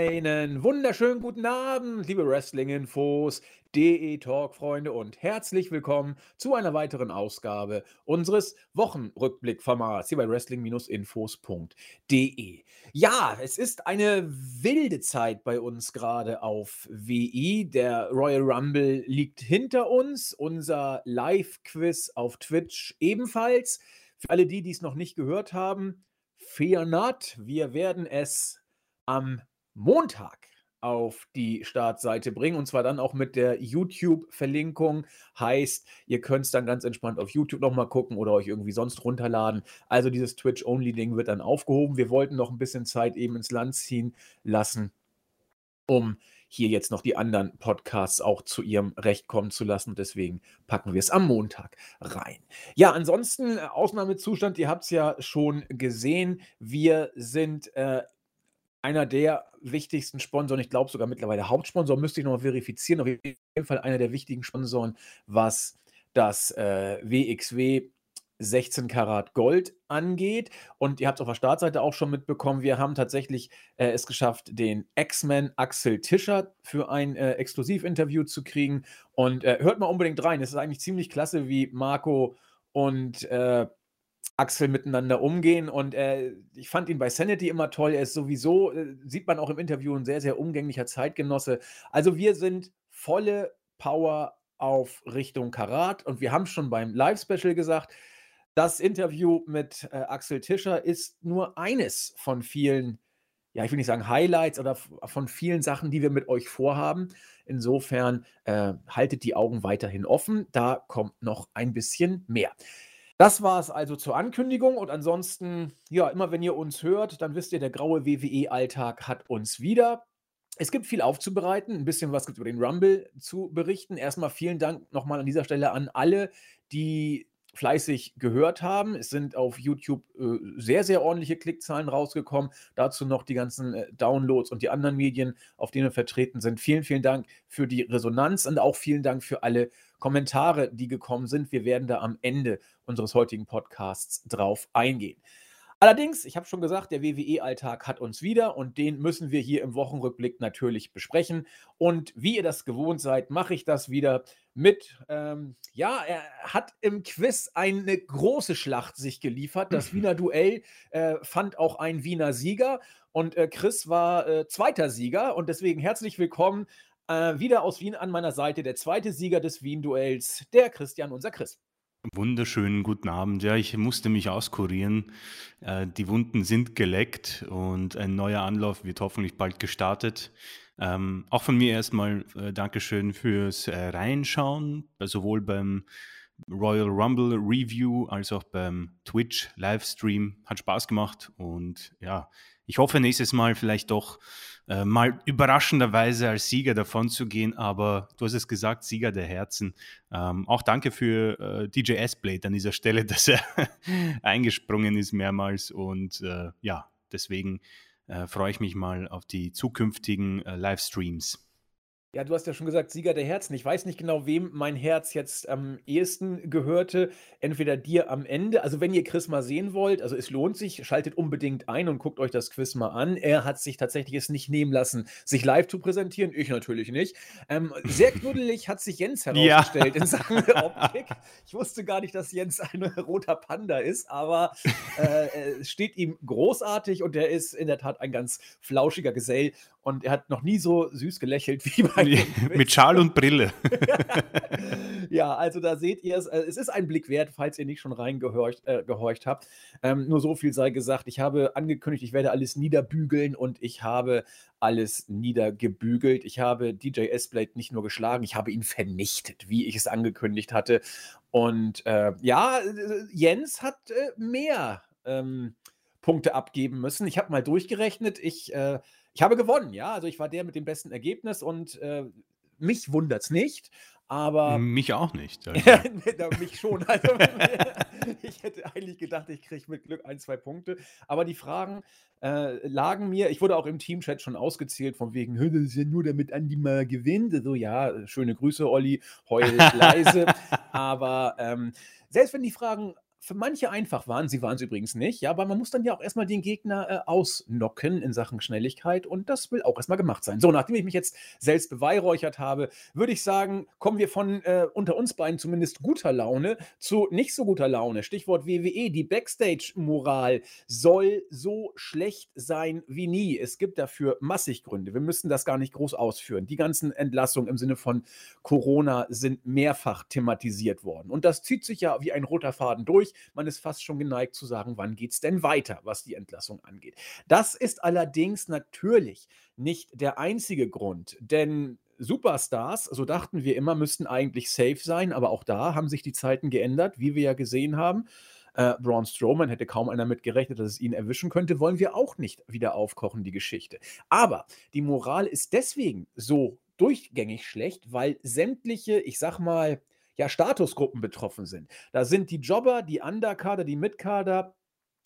Einen wunderschönen guten Abend, liebe Wrestling-Infos, DE-Talk-Freunde und herzlich willkommen zu einer weiteren Ausgabe unseres Wochenrückblick-Formats hier bei Wrestling-Infos.de. Ja, es ist eine wilde Zeit bei uns gerade auf WI. Der Royal Rumble liegt hinter uns, unser Live-Quiz auf Twitch ebenfalls. Für alle die, die es noch nicht gehört haben, fear not, wir werden es am Montag auf die Startseite bringen und zwar dann auch mit der YouTube-Verlinkung. Heißt, ihr könnt es dann ganz entspannt auf YouTube nochmal gucken oder euch irgendwie sonst runterladen. Also dieses Twitch-Only-Ding wird dann aufgehoben. Wir wollten noch ein bisschen Zeit eben ins Land ziehen lassen, um hier jetzt noch die anderen Podcasts auch zu ihrem Recht kommen zu lassen. Deswegen packen wir es am Montag rein. Ja, ansonsten äh, Ausnahmezustand, ihr habt es ja schon gesehen. Wir sind äh, einer der wichtigsten Sponsoren, ich glaube sogar mittlerweile Hauptsponsor, müsste ich noch mal verifizieren, auf jeden Fall einer der wichtigen Sponsoren, was das äh, WXW 16 Karat Gold angeht. Und ihr habt es auf der Startseite auch schon mitbekommen, wir haben tatsächlich äh, es geschafft, den X-Men Axel Tischer für ein äh, Exklusivinterview zu kriegen. Und äh, hört mal unbedingt rein. Es ist eigentlich ziemlich klasse, wie Marco und äh, Axel miteinander umgehen. Und äh, ich fand ihn bei Sanity immer toll. Er ist sowieso, äh, sieht man auch im Interview, ein sehr, sehr umgänglicher Zeitgenosse. Also wir sind volle Power auf Richtung Karat. Und wir haben schon beim Live-Special gesagt, das Interview mit äh, Axel Tischer ist nur eines von vielen, ja, ich will nicht sagen Highlights oder von vielen Sachen, die wir mit euch vorhaben. Insofern äh, haltet die Augen weiterhin offen. Da kommt noch ein bisschen mehr. Das war es also zur Ankündigung und ansonsten, ja, immer wenn ihr uns hört, dann wisst ihr, der graue WWE-Alltag hat uns wieder. Es gibt viel aufzubereiten, ein bisschen was gibt über den Rumble zu berichten. Erstmal vielen Dank nochmal an dieser Stelle an alle, die fleißig gehört haben. Es sind auf YouTube äh, sehr, sehr ordentliche Klickzahlen rausgekommen. Dazu noch die ganzen äh, Downloads und die anderen Medien, auf denen wir vertreten sind. Vielen, vielen Dank für die Resonanz und auch vielen Dank für alle Kommentare, die gekommen sind. Wir werden da am Ende unseres heutigen Podcasts drauf eingehen. Allerdings, ich habe schon gesagt, der WWE-Alltag hat uns wieder und den müssen wir hier im Wochenrückblick natürlich besprechen. Und wie ihr das gewohnt seid, mache ich das wieder mit, ähm, ja, er hat im Quiz eine große Schlacht sich geliefert. Das Wiener Duell äh, fand auch ein Wiener Sieger und äh, Chris war äh, zweiter Sieger und deswegen herzlich willkommen äh, wieder aus Wien an meiner Seite der zweite Sieger des Wien-Duells, der Christian, unser Chris. Wunderschönen guten Abend. Ja, ich musste mich auskurieren. Äh, die Wunden sind geleckt und ein neuer Anlauf wird hoffentlich bald gestartet. Ähm, auch von mir erstmal äh, Dankeschön fürs äh, Reinschauen, sowohl beim Royal Rumble Review als auch beim Twitch Livestream. Hat Spaß gemacht und ja, ich hoffe nächstes Mal vielleicht doch äh, mal überraschenderweise als Sieger davon zu gehen, aber du hast es gesagt, Sieger der Herzen. Ähm, auch danke für äh, DJ S-Blade an dieser Stelle, dass er eingesprungen ist mehrmals und äh, ja, deswegen äh, freue ich mich mal auf die zukünftigen äh, Livestreams. Ja, du hast ja schon gesagt, Sieger der Herzen. Ich weiß nicht genau, wem mein Herz jetzt am ehesten gehörte. Entweder dir am Ende. Also, wenn ihr Chris mal sehen wollt, also es lohnt sich, schaltet unbedingt ein und guckt euch das Quiz mal an. Er hat sich tatsächlich es nicht nehmen lassen, sich live zu präsentieren. Ich natürlich nicht. Ähm, sehr knuddelig hat sich Jens herausgestellt ja. in Sachen Optik. Ich wusste gar nicht, dass Jens ein roter Panda ist, aber äh, es steht ihm großartig und er ist in der Tat ein ganz flauschiger Gesell und er hat noch nie so süß gelächelt wie bei nee, Mit Schal und Brille. ja, also da seht ihr es. Äh, es ist ein Blick wert, falls ihr nicht schon reingehorcht äh, gehorcht habt. Ähm, nur so viel sei gesagt. Ich habe angekündigt, ich werde alles niederbügeln und ich habe alles niedergebügelt. Ich habe DJ S-Blade nicht nur geschlagen, ich habe ihn vernichtet, wie ich es angekündigt hatte. Und äh, ja, äh, Jens hat äh, mehr ähm, Punkte abgeben müssen. Ich habe mal durchgerechnet. Ich äh, ich habe gewonnen, ja. Also ich war der mit dem besten Ergebnis und äh, mich wundert es nicht. Aber. Mich auch nicht. Also. mich schon. Also, ich hätte eigentlich gedacht, ich kriege mit Glück ein, zwei Punkte. Aber die Fragen äh, lagen mir. Ich wurde auch im Teamchat schon ausgezählt, von wegen, das ist ja nur damit Andi mal gewinnt. So, ja, schöne Grüße, Olli. Heul leise. Aber ähm, selbst wenn die Fragen für manche einfach waren. Sie waren es übrigens nicht, ja, aber man muss dann ja auch erstmal den Gegner äh, ausnocken in Sachen Schnelligkeit und das will auch erstmal gemacht sein. So, nachdem ich mich jetzt selbst beweihräuchert habe, würde ich sagen, kommen wir von äh, unter uns beiden zumindest guter Laune zu nicht so guter Laune. Stichwort WWE. Die Backstage-Moral soll so schlecht sein wie nie. Es gibt dafür massig Gründe. Wir müssen das gar nicht groß ausführen. Die ganzen Entlassungen im Sinne von Corona sind mehrfach thematisiert worden. Und das zieht sich ja wie ein roter Faden durch. Man ist fast schon geneigt zu sagen, wann geht es denn weiter, was die Entlassung angeht. Das ist allerdings natürlich nicht der einzige Grund, denn Superstars, so dachten wir immer, müssten eigentlich safe sein, aber auch da haben sich die Zeiten geändert, wie wir ja gesehen haben. Äh, Braun Strowman hätte kaum einer mit gerechnet, dass es ihn erwischen könnte, wollen wir auch nicht wieder aufkochen, die Geschichte. Aber die Moral ist deswegen so durchgängig schlecht, weil sämtliche, ich sag mal, ja, Statusgruppen betroffen sind. Da sind die Jobber, die Underkader, die Mitkader,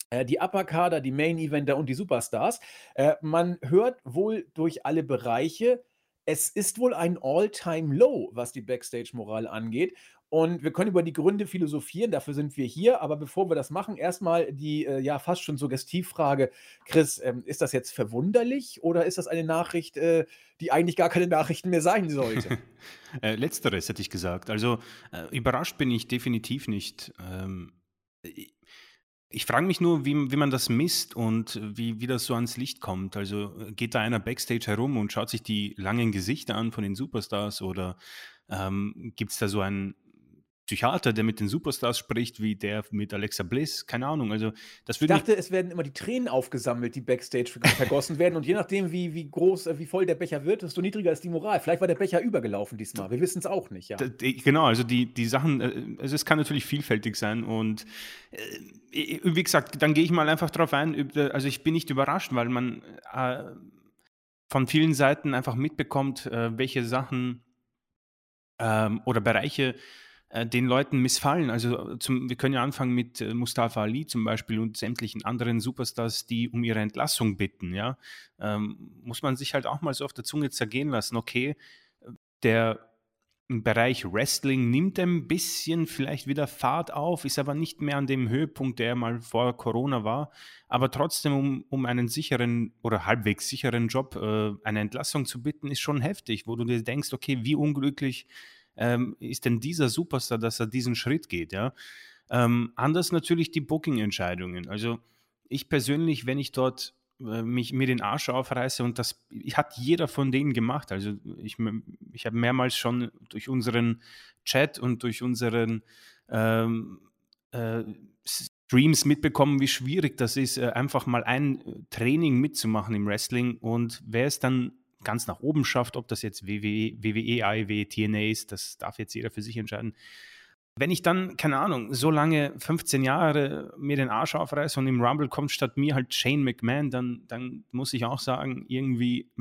äh, die Upperkader, die Main-Eventer und die Superstars. Äh, man hört wohl durch alle Bereiche, es ist wohl ein All-Time-Low, was die Backstage-Moral angeht. Und wir können über die Gründe philosophieren, dafür sind wir hier. Aber bevor wir das machen, erstmal die äh, ja fast schon Suggestivfrage. Chris, ähm, ist das jetzt verwunderlich oder ist das eine Nachricht, äh, die eigentlich gar keine Nachrichten mehr sein sollte? äh, letzteres hätte ich gesagt. Also äh, überrascht bin ich definitiv nicht. Ähm, ich frage mich nur, wie, wie man das misst und wie, wie das so ans Licht kommt. Also geht da einer backstage herum und schaut sich die langen Gesichter an von den Superstars oder ähm, gibt es da so ein Psychiater, der mit den Superstars spricht, wie der mit Alexa Bliss, keine Ahnung. Also das ich dachte, es werden immer die Tränen aufgesammelt, die backstage vergossen werden und je nachdem, wie, wie groß, äh, wie voll der Becher wird, desto niedriger ist die Moral. Vielleicht war der Becher übergelaufen diesmal. Wir wissen es auch nicht. Ja. Genau, also die, die Sachen, äh, also es kann natürlich vielfältig sein und äh, wie gesagt, dann gehe ich mal einfach drauf ein. Also ich bin nicht überrascht, weil man äh, von vielen Seiten einfach mitbekommt, welche Sachen ähm, oder Bereiche äh, den Leuten missfallen. Also zum, wir können ja anfangen mit äh, Mustafa Ali zum Beispiel und sämtlichen anderen Superstars, die um ihre Entlassung bitten. Ja? Ähm, muss man sich halt auch mal so auf der Zunge zergehen lassen. Okay, der Bereich Wrestling nimmt ein bisschen vielleicht wieder Fahrt auf, ist aber nicht mehr an dem Höhepunkt, der mal vor Corona war. Aber trotzdem, um, um einen sicheren oder halbwegs sicheren Job äh, eine Entlassung zu bitten, ist schon heftig, wo du dir denkst, okay, wie unglücklich ähm, ist denn dieser Superstar, dass er diesen Schritt geht, ja. Ähm, anders natürlich die Booking-Entscheidungen. Also ich persönlich, wenn ich dort äh, mich mir den Arsch aufreiße und das hat jeder von denen gemacht. Also ich, ich habe mehrmals schon durch unseren Chat und durch unseren ähm, äh, Streams mitbekommen, wie schwierig das ist, äh, einfach mal ein Training mitzumachen im Wrestling und wer es dann ganz nach oben schafft, ob das jetzt WWE, WWE AEW, TNA ist, das darf jetzt jeder für sich entscheiden. Wenn ich dann, keine Ahnung, so lange, 15 Jahre mir den Arsch aufreiße und im Rumble kommt statt mir halt Shane McMahon, dann, dann muss ich auch sagen, irgendwie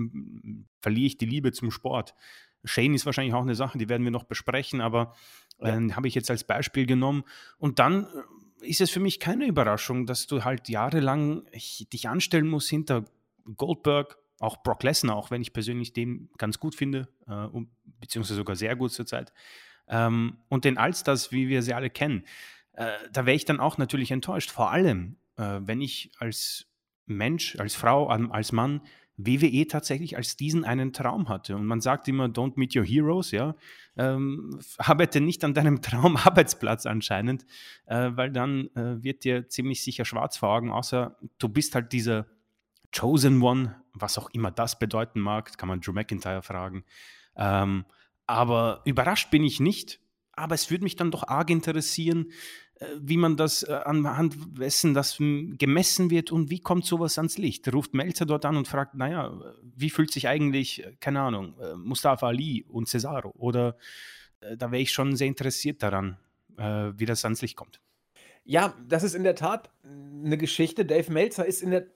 verliere ich die Liebe zum Sport. Shane ist wahrscheinlich auch eine Sache, die werden wir noch besprechen, aber äh, ja. habe ich jetzt als Beispiel genommen. Und dann äh, ist es für mich keine Überraschung, dass du halt jahrelang dich anstellen musst hinter Goldberg, auch Brock Lesnar, auch wenn ich persönlich den ganz gut finde, äh, beziehungsweise sogar sehr gut zurzeit. Ähm, und den Allstars, wie wir sie alle kennen, äh, da wäre ich dann auch natürlich enttäuscht. Vor allem, äh, wenn ich als Mensch, als Frau, als Mann WWE tatsächlich als diesen einen Traum hatte. Und man sagt immer, don't meet your heroes, ja. Ähm, arbeite nicht an deinem Traumarbeitsplatz anscheinend, äh, weil dann äh, wird dir ziemlich sicher schwarz vor Augen, außer du bist halt dieser Chosen One, was auch immer das bedeuten mag, kann man Drew McIntyre fragen. Ähm, aber überrascht bin ich nicht. Aber es würde mich dann doch arg interessieren, äh, wie man das äh, anhand dessen das gemessen wird und wie kommt sowas ans Licht. Ruft Melzer dort an und fragt, naja, wie fühlt sich eigentlich, äh, keine Ahnung, Mustafa Ali und Cesaro? Oder da wäre ich schon sehr interessiert daran, wie das ans Licht kommt. Ja, das ist in der Tat eine Geschichte. Dave Melzer ist in der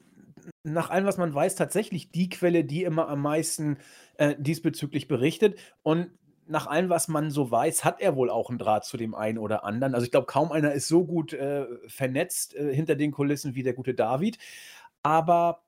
nach allem, was man weiß, tatsächlich die Quelle, die immer am meisten äh, diesbezüglich berichtet. Und nach allem, was man so weiß, hat er wohl auch einen Draht zu dem einen oder anderen. Also ich glaube, kaum einer ist so gut äh, vernetzt äh, hinter den Kulissen wie der gute David. Aber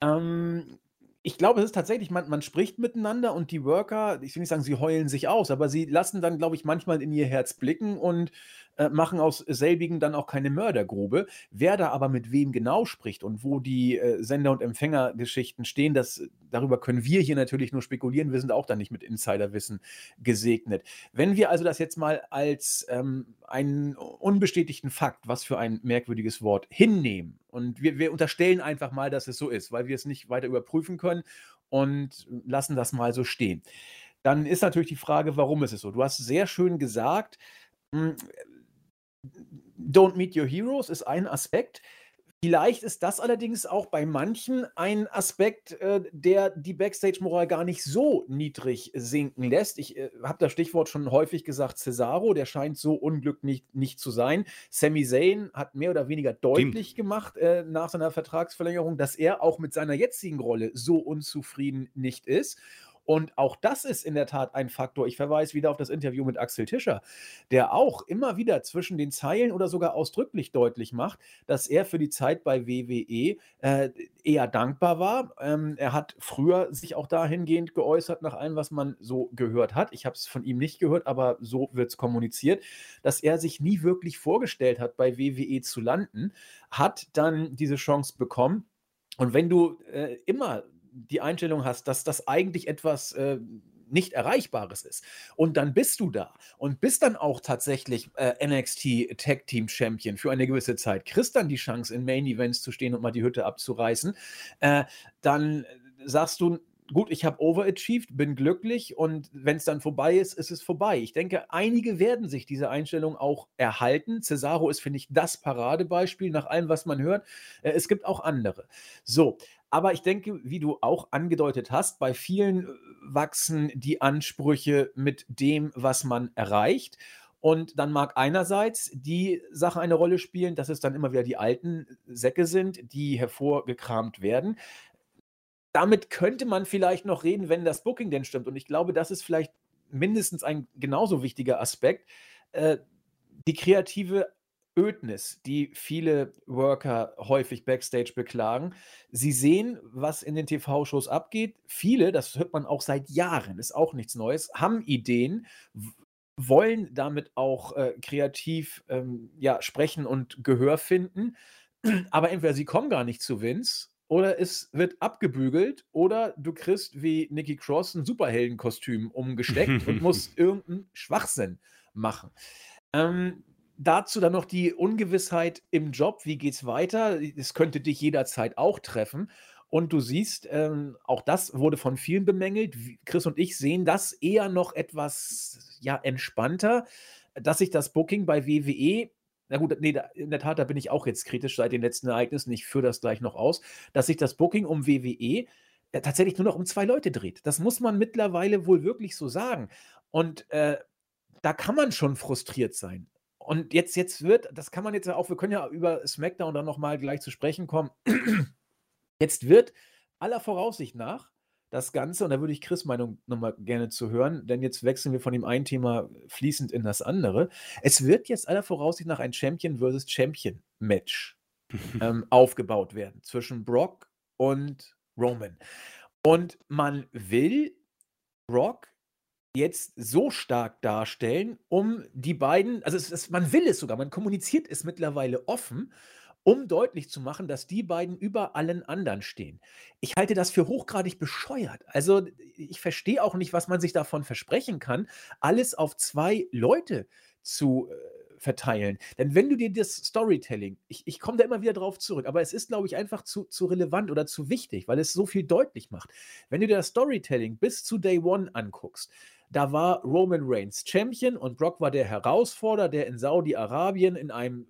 ähm, Ich glaube, es ist tatsächlich man man spricht miteinander und die Worker, ich will nicht sagen, sie heulen sich aus, aber sie lassen dann, glaube ich, manchmal in ihr Herz blicken und, äh, machen aus selbigen dann auch keine Mördergrube. Wer da aber mit wem genau spricht und wo die, äh, Sender und Empfängergeschichten stehen, das darüber können wir hier natürlich nur spekulieren. Wir sind auch da nicht mit Insiderwissen gesegnet. Wenn wir also das jetzt mal als, ähm, einen unbestätigten Fakt, was für ein merkwürdiges Wort, hinnehmen und wir wir unterstellen einfach mal, dass es so ist, weil wir es nicht weiter überprüfen können und lassen das mal so stehen. Dann ist natürlich die Frage, warum ist es so? Du hast sehr schön gesagt, hm, Don't meet your heroes ist ein Aspekt. Vielleicht ist das allerdings auch bei manchen ein Aspekt, äh, der die Backstage-Moral gar nicht so niedrig sinken lässt. Ich äh, habe das Stichwort schon häufig gesagt, Cesaro, der scheint so unglücklich nicht zu sein. Sami Zayn hat mehr oder weniger deutlich Stimmt. gemacht äh, nach seiner Vertragsverlängerung, dass er auch mit seiner jetzigen Rolle so unzufrieden nicht ist. Und auch das ist in der Tat ein Faktor. Ich verweise wieder auf das Interview mit Axel Tischer, der auch immer wieder zwischen den Zeilen oder sogar ausdrücklich deutlich macht, dass er für die Zeit bei WWE äh, eher dankbar war. Ähm, er hat früher sich auch dahingehend geäußert, nach allem, was man so gehört hat. Ich habe es von ihm nicht gehört, aber so wird es kommuniziert, dass er sich nie wirklich vorgestellt hat, bei WWE zu landen, hat dann diese Chance bekommen. Und wenn du äh, immer die Einstellung hast, dass das eigentlich etwas äh, nicht Erreichbares ist. Und dann bist du da und bist dann auch tatsächlich äh, NXT Tag Team Champion für eine gewisse Zeit, kriegst dann die Chance, in Main Events zu stehen und mal die Hütte abzureißen, äh, dann sagst du, gut, ich habe overachieved, bin glücklich und wenn es dann vorbei ist, ist es vorbei. Ich denke, einige werden sich diese Einstellung auch erhalten. Cesaro ist, finde ich, das Paradebeispiel nach allem, was man hört. Äh, es gibt auch andere. So, aber ich denke, wie du auch angedeutet hast, bei vielen äh, wachsen die Ansprüche mit dem, was man erreicht. Und dann mag einerseits die Sache eine Rolle spielen, dass es dann immer wieder die alten Säcke sind, die hervorgekramt werden. Damit könnte man vielleicht noch reden, wenn das Booking denn stimmt. Und ich glaube, das ist vielleicht mindestens ein genauso wichtiger Aspekt. Äh, die kreative Ödnis, die viele Worker häufig backstage beklagen. Sie sehen, was in den TV-Shows abgeht. Viele, das hört man auch seit Jahren, ist auch nichts Neues, haben Ideen, wollen damit auch äh, kreativ ähm, ja, sprechen und Gehör finden. Aber entweder sie kommen gar nicht zu Vince oder es wird abgebügelt oder du kriegst wie Nikki Cross ein Superheldenkostüm umgesteckt und musst irgendeinen Schwachsinn machen. Ähm, dazu dann noch die Ungewissheit im Job. Wie geht's weiter? Es könnte dich jederzeit auch treffen. Und du siehst, ähm, auch das wurde von vielen bemängelt. Chris und ich sehen das eher noch etwas ja, entspannter, dass sich das Booking bei WWE, na gut, nee, in der Tat, da bin ich auch jetzt kritisch seit den letzten Ereignissen, ich führe das gleich noch aus, dass sich das Booking um WWE äh, tatsächlich nur noch um zwei Leute dreht. Das muss man mittlerweile wohl wirklich so sagen. Und äh, da kann man schon frustriert sein. Und jetzt, jetzt wird, das kann man jetzt ja auch, wir können ja über SmackDown dann nochmal gleich zu sprechen kommen. Jetzt wird aller Voraussicht nach das Ganze, und da würde ich Chris Meinung nochmal gerne zu hören, denn jetzt wechseln wir von dem einen Thema fließend in das andere. Es wird jetzt aller Voraussicht nach ein Champion versus Champion Match ähm, aufgebaut werden zwischen Brock und Roman. Und man will Brock jetzt so stark darstellen, um die beiden also es es man will es sogar, man kommuniziert es mittlerweile offen, um deutlich zu machen, dass die beiden über allen anderen stehen. Ich halte das für hochgradig bescheuert. Also, ich verstehe auch nicht, was man sich davon versprechen kann, alles auf 2 Leute zu, äh, verteilen. Denn wenn du dir das Storytelling ich ich komme da immer wieder drauf zurück, aber es ist, glaube ich, einfach zu zu relevant oder zu wichtig, weil es so viel deutlich macht. Wenn du dir das Storytelling bis zu Day One anguckst, da war Roman Reigns Champion und Brock war der Herausforderer, der in Saudi-Arabien in einem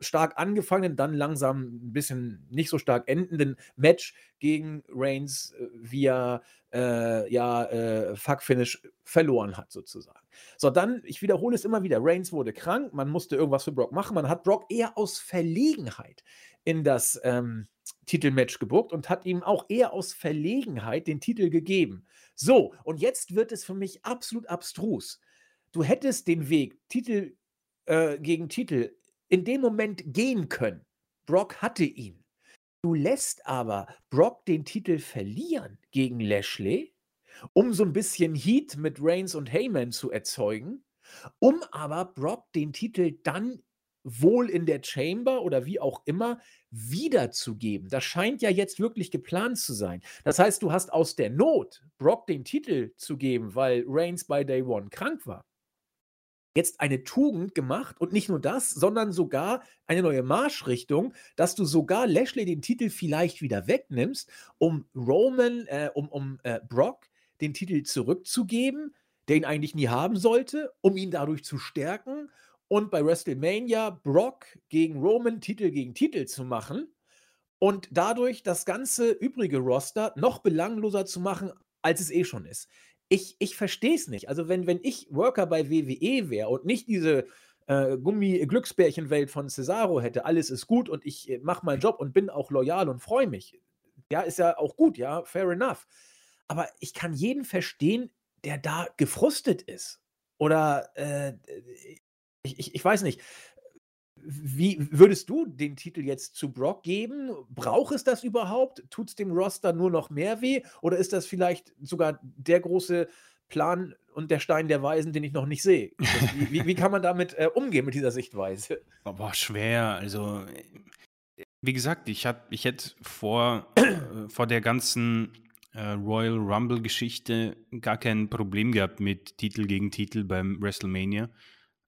stark angefangenen, dann langsam ein bisschen nicht so stark endenden Match gegen Reigns äh, via äh, ja, äh, Fuck-Finish verloren hat, sozusagen. So, dann, ich wiederhole es immer wieder, Reigns wurde krank, man musste irgendwas für Brock machen, man hat Brock eher aus Verlegenheit in das ähm, Titelmatch gebuckt und hat ihm auch eher aus Verlegenheit den Titel gegeben. So, und jetzt wird es für mich absolut abstrus. Du hättest den Weg Titel äh, gegen Titel in dem Moment gehen können. Brock hatte ihn. Du lässt aber Brock den Titel verlieren gegen Lashley, um so ein bisschen Heat mit Reigns und Heyman zu erzeugen, um aber Brock den Titel dann wohl in der Chamber oder wie auch immer wiederzugeben. Das scheint ja jetzt wirklich geplant zu sein. Das heißt, du hast aus der Not Brock den Titel zu geben, weil Reigns bei Day One krank war. Jetzt eine Tugend gemacht und nicht nur das, sondern sogar eine neue Marschrichtung, dass du sogar Lashley den Titel vielleicht wieder wegnimmst, um Roman, äh, um, um äh, Brock den Titel zurückzugeben, der ihn eigentlich nie haben sollte, um ihn dadurch zu stärken und bei WrestleMania Brock gegen Roman Titel gegen Titel zu machen und dadurch das ganze übrige Roster noch belangloser zu machen, als es eh schon ist. Ich, ich verstehe es nicht. Also, wenn, wenn ich Worker bei WWE wäre und nicht diese äh, Gummi-Glücksbärchenwelt von Cesaro hätte, alles ist gut und ich äh, mache meinen Job und bin auch loyal und freue mich. Ja, ist ja auch gut, ja, fair enough. Aber ich kann jeden verstehen, der da gefrustet ist. Oder äh, ich, ich, ich weiß nicht. Wie würdest du den Titel jetzt zu Brock geben? Braucht es das überhaupt? Tut es dem Roster nur noch mehr weh? Oder ist das vielleicht sogar der große Plan und der Stein der Weisen, den ich noch nicht sehe? Wie, wie, kann man damit äh, umgehen mit dieser Sichtweise? Boah, schwer. Also, wie gesagt, ich, hab, ich hätte vor, äh, vor der ganzen äh, Royal Rumble-Geschichte gar kein Problem gehabt mit Titel gegen Titel beim WrestleMania.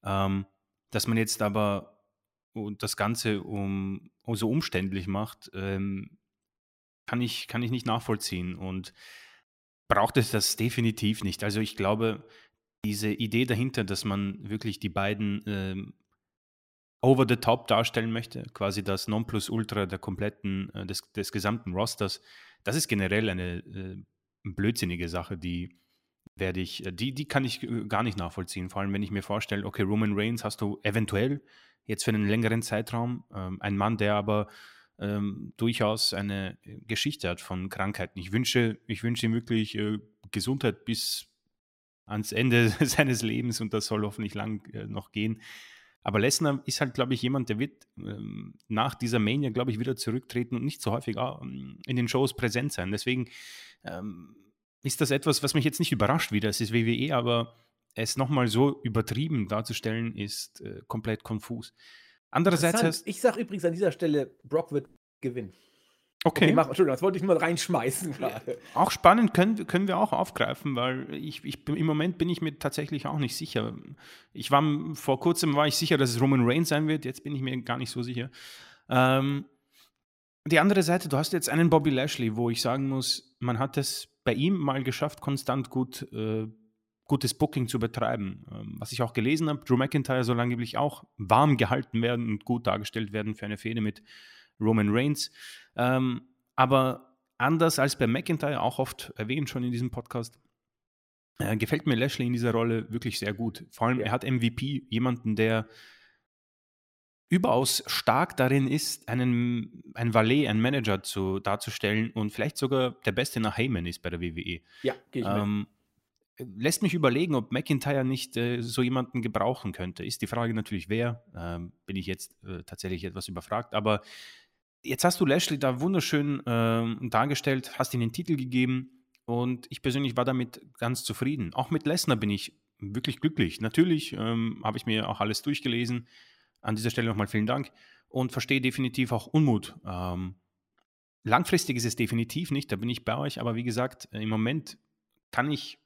Ähm, dass man jetzt aber das Ganze um, so umständlich macht, ähm, kann, ich, kann ich nicht nachvollziehen und braucht es das definitiv nicht. Also ich glaube, diese Idee dahinter, dass man wirklich die beiden ähm, over the top darstellen möchte, quasi das Nonplusultra der kompletten, äh, des, des gesamten Rosters, das ist generell eine äh, blödsinnige Sache, die werde ich, äh, die, die kann ich äh, gar nicht nachvollziehen. Vor allem, wenn ich mir vorstelle, okay, Roman Reigns hast du eventuell jetzt für einen längeren Zeitraum, ähm, ein Mann, der aber ähm, durchaus eine Geschichte hat von Krankheiten. Ich wünsche, ich wünsche ihm wirklich äh, Gesundheit bis ans Ende seines Lebens und das soll hoffentlich lang äh, noch gehen. Aber Lesnar ist halt, glaube ich, jemand, der wird ähm, nach dieser Mania, glaube ich, wieder zurücktreten und nicht so häufig ähm, in den Shows präsent sein. Deswegen ähm, ist das etwas, was mich jetzt nicht überrascht wieder. Es ist WWE, aber es nochmal so übertrieben darzustellen, ist äh, komplett konfus. Andererseits hast Ich sage übrigens an dieser Stelle, Brock wird gewinnen. Okay. okay mach, Entschuldigung, das wollte ich nur reinschmeißen gerade. Auch spannend können, können wir auch aufgreifen, weil ich, ich, im Moment bin ich mir tatsächlich auch nicht sicher. Ich war vor kurzem war ich sicher, dass es Roman Reigns sein wird, jetzt bin ich mir gar nicht so sicher. Ähm, die andere Seite, du hast jetzt einen Bobby Lashley, wo ich sagen muss, man hat es bei ihm mal geschafft, konstant gut, äh, gutes Booking zu betreiben. Ähm, was ich auch gelesen habe, Drew McIntyre soll angeblich auch warm gehalten werden und gut dargestellt werden für eine Fehde mit Roman Reigns. Ähm, aber anders als bei McIntyre, auch oft erwähnt schon in diesem Podcast, äh, gefällt mir Lashley in dieser Rolle wirklich sehr gut. Vor allem, er hat MVP, jemanden, der überaus stark darin ist, einen, ein Valet, einen Manager zu, darzustellen und vielleicht sogar der Beste nach Heyman ist bei der WWE. Ja, gehe ich ähm, Lässt mich überlegen, ob McIntyre nicht äh, so jemanden gebrauchen könnte. Ist die Frage natürlich, wer? Ähm, bin ich jetzt äh, tatsächlich etwas überfragt. Aber jetzt hast du Lashley da wunderschön äh, dargestellt, hast ihm den Titel gegeben und ich persönlich war damit ganz zufrieden. Auch mit Lesnar bin ich wirklich glücklich. Natürlich ähm, habe ich mir auch alles durchgelesen an dieser Stelle nochmal vielen Dank und verstehe definitiv auch Unmut. Ähm, langfristig ist es definitiv nicht, da bin ich bei euch, aber wie gesagt, äh, im Moment kann ich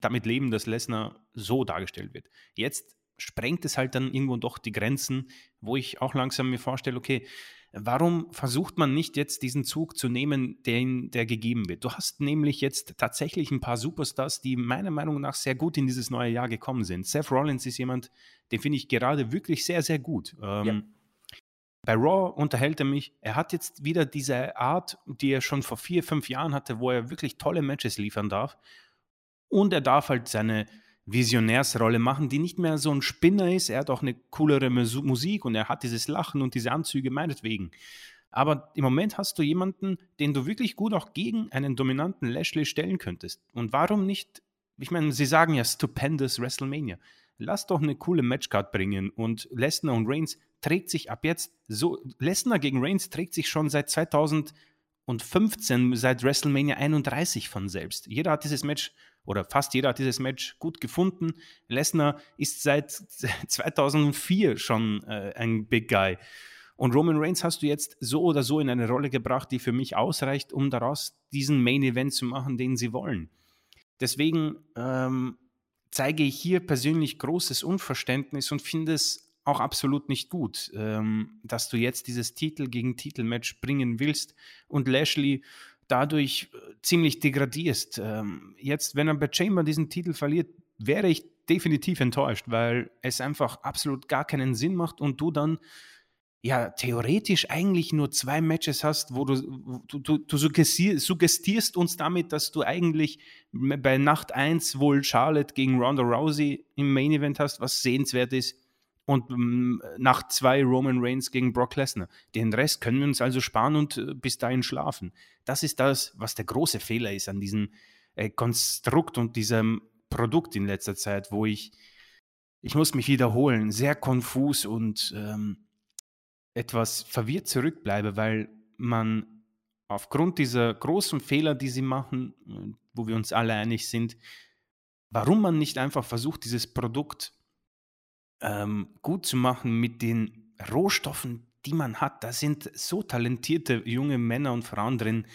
damit leben, dass Lesnar so dargestellt wird. Jetzt sprengt es halt dann irgendwo doch die Grenzen, wo ich auch langsam mir vorstelle, okay, Warum versucht man nicht jetzt diesen Zug zu nehmen, den, der gegeben wird? Du hast nämlich jetzt tatsächlich ein paar Superstars, die meiner Meinung nach sehr gut in dieses neue Jahr gekommen sind. Seth Rollins ist jemand, den finde ich gerade wirklich sehr, sehr gut. Ähm, ja. Bei Raw unterhält er mich. Er hat jetzt wieder diese Art, die er schon vor vier, fünf Jahren hatte, wo er wirklich tolle Matches liefern darf. Und er darf halt seine Visionärsrolle machen, die nicht mehr so ein Spinner ist. Er hat auch eine coolere Musik und er hat dieses Lachen und diese Anzüge meinetwegen. Aber im Moment hast du jemanden, den du wirklich gut auch gegen einen dominanten Lashley stellen könntest. Und warum nicht? Ich meine, sie sagen ja stupendous WrestleMania. Lass doch eine coole Matchcard bringen und Lesnar und Reigns trägt sich ab jetzt so, Lesnar gegen Reigns trägt sich schon seit 2015, seit WrestleMania 31 von selbst. Jeder hat dieses Match oder fast jeder hat dieses Match gut gefunden. Lesnar ist seit 2004 schon äh, ein Big Guy. Und Roman Reigns hast du jetzt so oder so in eine Rolle gebracht, die für mich ausreicht, um daraus diesen Main Event zu machen, den sie wollen. Deswegen ähm, zeige ich hier persönlich großes Unverständnis und finde es auch absolut nicht gut, ähm, dass du jetzt dieses Titel gegen Titelmatch bringen willst und Lashley dadurch äh, ziemlich degradierst. Ähm, jetzt, wenn er bei Chamber diesen Titel verliert, wäre ich definitiv enttäuscht, weil es einfach absolut gar keinen Sinn macht und du dann ja theoretisch eigentlich nur zwei Matches hast, wo du, du, du, du suggestierst uns damit, dass du eigentlich bei Nacht 1 wohl Charlotte gegen Ronda Rousey im Main Event hast, was sehenswert ist und ähm, nach zwei Roman Reigns gegen Brock Lesnar. Den Rest können wir uns also sparen und äh, bis dahin schlafen. Das ist das, was der große Fehler ist an diesem äh, Konstrukt und diesem Produkt in letzter Zeit, wo ich, ich muss mich wiederholen, sehr konfus und ähm, etwas verwirrt zurückbleibe, weil man aufgrund dieser großen Fehler, die sie machen, äh, wo wir uns alle einig sind, warum man nicht einfach versucht, dieses Produkt ähm, gut zu machen mit den Rohstoffen, die man hat. Da sind so talentierte junge Männer und Frauen drin.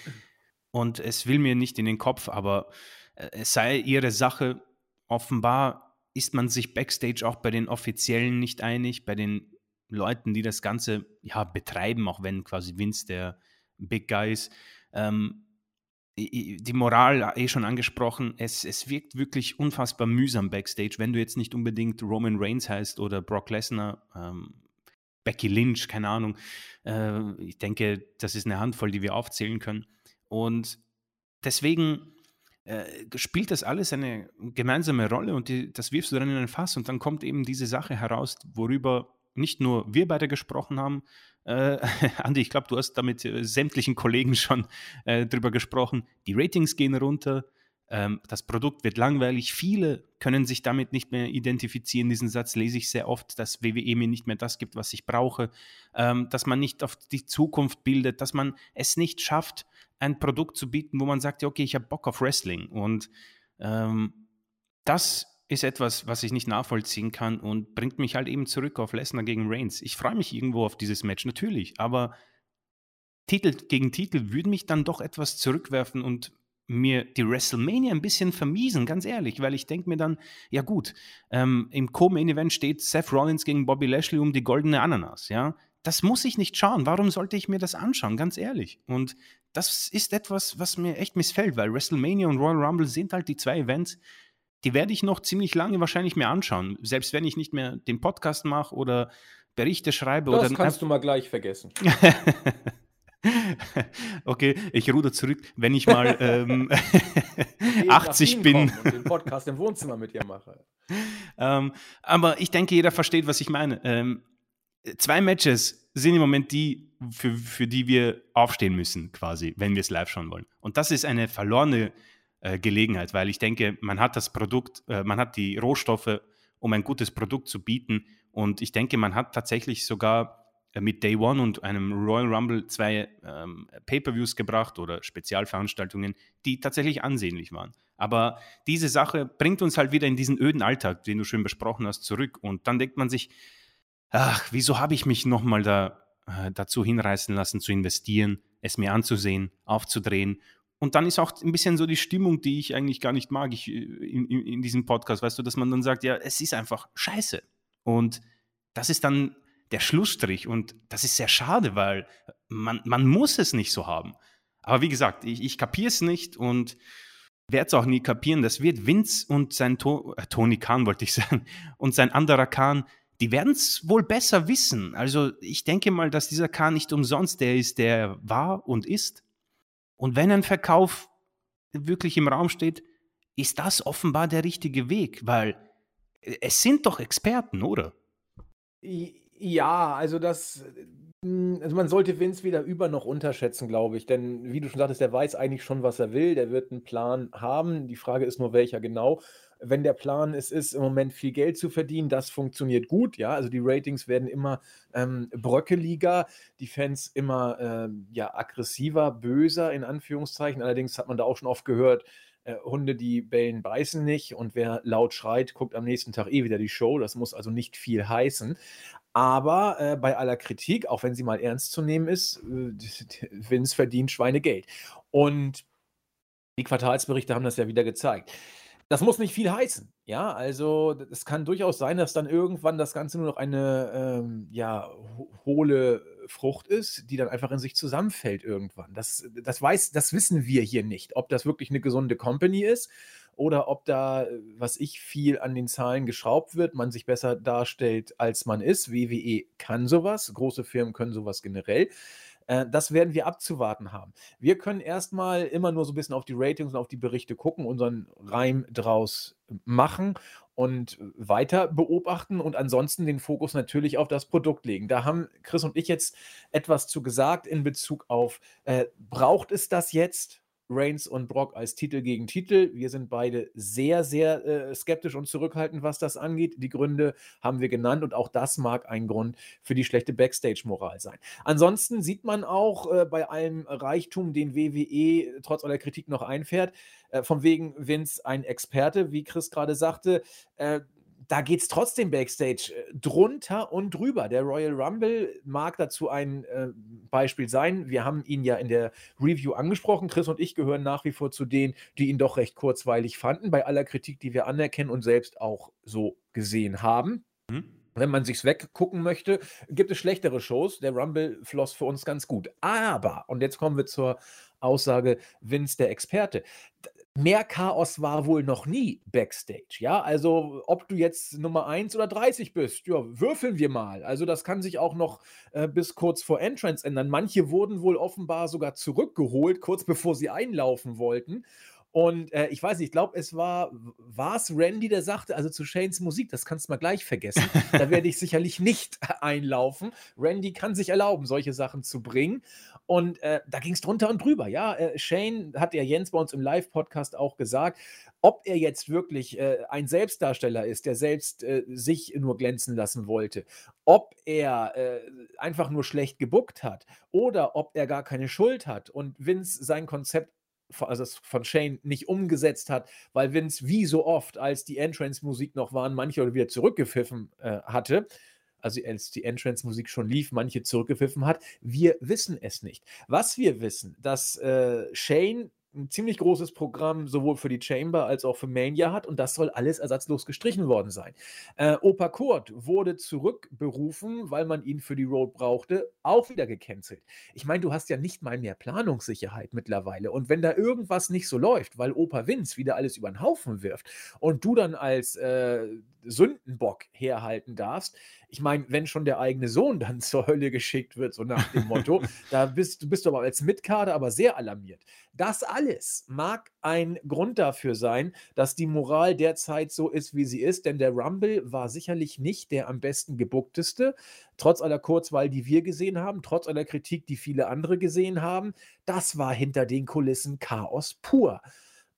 Und es will mir nicht in den Kopf, aber äh, es sei ihre Sache. Offenbar ist man sich backstage auch bei den Offiziellen nicht einig, bei den Leuten, die das Ganze ja, betreiben, auch wenn quasi Vince der Big Guy ist. Ähm, die Moral eh schon angesprochen, es, es wirkt wirklich unfassbar mühsam backstage, wenn du jetzt nicht unbedingt Roman Reigns heißt oder Brock Lesnar, ähm, Becky Lynch, keine Ahnung. Äh, ich denke, das ist eine Handvoll, die wir aufzählen können. Und deswegen äh, spielt das alles eine gemeinsame Rolle und die, das wirfst du dann in ein Fass und dann kommt eben diese Sache heraus, worüber nicht nur wir beide gesprochen haben, äh, Andi, ich glaube, du hast da mit äh, sämtlichen Kollegen schon äh, drüber gesprochen. Die Ratings gehen runter, ähm, das Produkt wird langweilig. Viele können sich damit nicht mehr identifizieren. Diesen Satz lese ich sehr oft, dass WWE mir nicht mehr das gibt, was ich brauche, ähm, dass man nicht auf die Zukunft bildet, dass man es nicht schafft, ein Produkt zu bieten, wo man sagt, ja, okay, ich habe Bock auf Wrestling. Und ähm, das ist etwas, was ich nicht nachvollziehen kann und bringt mich halt eben zurück auf Lesnar gegen Reigns. Ich freue mich irgendwo auf dieses Match, natürlich, aber Titel gegen Titel würden mich dann doch etwas zurückwerfen und mir die WrestleMania ein bisschen vermiesen, ganz ehrlich, weil ich denke mir dann, ja gut, ähm, im Co-Main-Event steht Seth Rollins gegen Bobby Lashley um die goldene Ananas, ja. Das muss ich nicht schauen. Warum sollte ich mir das anschauen, ganz ehrlich? Und das ist etwas, was mir echt missfällt, weil WrestleMania und Royal Rumble sind halt die zwei Events, die werde ich noch ziemlich lange wahrscheinlich mir anschauen. Selbst wenn ich nicht mehr den Podcast mache oder Berichte schreibe. Das oder kannst du mal gleich vergessen. okay, ich ruder zurück, wenn ich mal ähm, 80 bin. Und den Podcast im Wohnzimmer mit dir mache. Ähm, aber ich denke, jeder versteht, was ich meine. Ähm, zwei Matches sind im Moment die, für, für die wir aufstehen müssen, quasi, wenn wir es live schauen wollen. Und das ist eine verlorene äh, Gelegenheit, weil ich denke, man hat das Produkt, äh, man hat die Rohstoffe, um ein gutes Produkt zu bieten. Und ich denke, man hat tatsächlich sogar äh, mit Day One und einem Royal Rumble zwei ähm, Pay-per-Views gebracht oder Spezialveranstaltungen, die tatsächlich ansehnlich waren. Aber diese Sache bringt uns halt wieder in diesen öden Alltag, den du schön besprochen hast, zurück. Und dann denkt man sich, ach, wieso habe ich mich nochmal da, äh, dazu hinreißen lassen, zu investieren, es mir anzusehen, aufzudrehen und dann ist auch ein bisschen so die Stimmung, die ich eigentlich gar nicht mag ich, äh, in, in, in, diesem Podcast, weißt du, dass man dann sagt, ja, es ist einfach scheiße. Und das ist dann der Schlussstrich und das ist sehr schade, weil man, man muss es nicht so haben. Aber wie gesagt, ich, ich kapiere es nicht und werde es auch nie kapieren. Das wird Vince und sein to äh, Tony Khan, wollte ich sagen, und sein anderer Khan, die werden es wohl besser wissen. Also ich denke mal, dass dieser Khan nicht umsonst der ist, der war und ist. Und wenn ein Verkauf wirklich im Raum steht, ist das offenbar der richtige Weg, weil es sind doch Experten, oder? Ja, also das, hm, also man sollte Vince weder über noch unterschätzen, glaube ich. Denn wie du schon sagtest, der weiß eigentlich schon, was er will. Der wird einen Plan haben. Die Frage ist nur, welcher genau. Wenn der Plan es ist, im Moment viel Geld zu verdienen, das funktioniert gut, ja. Also die Ratings werden immer ähm, bröckeliger, die Fans immer ähm, ja, aggressiver, böser in Anführungszeichen. Allerdings hat man da auch schon oft gehört, äh, Hunde, die bellen, beißen nicht und wer laut schreit, guckt am nächsten Tag eh wieder die Show. Das muss also nicht viel heißen. Aber äh, bei aller Kritik, auch wenn sie mal ernst zu nehmen ist, äh, Vince verdient Schweinegeld. Und die Quartalsberichte haben das ja wieder gezeigt. Das muss nicht viel heißen. Ja, also es kann durchaus sein, dass dann irgendwann das Ganze nur noch eine ähm, ja, hohle Frucht ist, die dann einfach in sich zusammenfällt irgendwann. Das, das, weiß, das wissen wir hier nicht, ob das wirklich eine gesunde Company ist oder ob da, was ich, viel an den Zahlen geschraubt wird, man sich besser darstellt, als man ist. WWE kann sowas, große Firmen können sowas generell. Äh, das werden wir abzuwarten haben. Wir können erstmal immer nur so ein bisschen auf die Ratings und auf die Berichte gucken, unseren Reim draus machen und weiter beobachten und ansonsten den Fokus natürlich auf das Produkt legen. Da haben Chris und ich jetzt etwas zu gesagt in Bezug auf, äh, braucht es das jetzt? Reigns und Brock als Titel gegen Titel. Wir sind beide sehr, sehr äh, skeptisch und zurückhaltend, was das angeht. Die Gründe haben wir genannt und auch das mag ein Grund für die schlechte Backstage-Moral sein. Ansonsten sieht man auch äh, bei allem Reichtum, den WWE trotz aller Kritik noch einfährt, äh, von wegen Vince ein Experte, wie Chris gerade sagte. Da geht es trotzdem backstage äh, drunter und drüber. Der Royal Rumble mag dazu ein äh, Beispiel sein. Wir haben ihn ja in der Review angesprochen. Chris und ich gehören nach wie vor zu denen, die ihn doch recht kurzweilig fanden, bei aller Kritik, die wir anerkennen und selbst auch so gesehen haben. Mhm. Wenn man sich's weggucken möchte, gibt es schlechtere Shows. Der Rumble floss für uns ganz gut. Aber, und jetzt kommen wir zur Aussage Vince, der Experte mehr Chaos war wohl noch nie backstage. Ja, also ob du jetzt Nummer 1 oder 30 bist, ja, würfeln wir mal. Also das kann sich auch noch äh, bis kurz vor Entrance ändern. Manche wurden wohl offenbar sogar zurückgeholt, kurz bevor sie einlaufen wollten. Und äh, ich weiß nicht, ich glaube, es war, war es Randy, der sagte, also zu Shanes Musik, das kannst du mal gleich vergessen. da werde ich sicherlich nicht einlaufen. Randy kann sich erlauben, solche Sachen zu bringen. Und äh, da ging es drunter und drüber. Ja, äh, Shane hat ja Jens bei uns im Live-Podcast auch gesagt, ob er jetzt wirklich äh, ein Selbstdarsteller ist, der selbst äh, sich nur glänzen lassen wollte, ob er äh, einfach nur schlecht gebuckt hat oder ob er gar keine Schuld hat und Vince sein Konzept also von Shane nicht umgesetzt hat, weil Vince wie so oft, als die Entrance-Musik noch waren, manche oder wieder zurückgepfiffen äh, hatte, also als die Entrance-Musik schon lief, manche zurückgepfiffen hat. Wir wissen es nicht. Was wir wissen, dass äh, Shane ein ziemlich großes Programm sowohl für die Chamber als auch für Mania hat und das soll alles ersatzlos gestrichen worden sein. Äh, Opa Kurt wurde zurückberufen, weil man ihn für die Road brauchte, auch wieder gecancelt. Ich meine, du hast ja nicht mal mehr Planungssicherheit mittlerweile und wenn da irgendwas nicht so läuft, weil Opa Vince wieder alles über den Haufen wirft und du dann als äh, Sündenbock herhalten darfst, ich meine, wenn schon der eigene Sohn dann zur Hölle geschickt wird, so nach dem Motto, da bist, bist du aber als Mitkader aber sehr alarmiert. Das alles mag ein Grund dafür sein, dass die Moral derzeit so ist, wie sie ist, denn der Rumble war sicherlich nicht der am besten gebuckteste, trotz aller Kurzwahl, die wir gesehen haben, trotz aller Kritik, die viele andere gesehen haben. Das war hinter den Kulissen Chaos pur.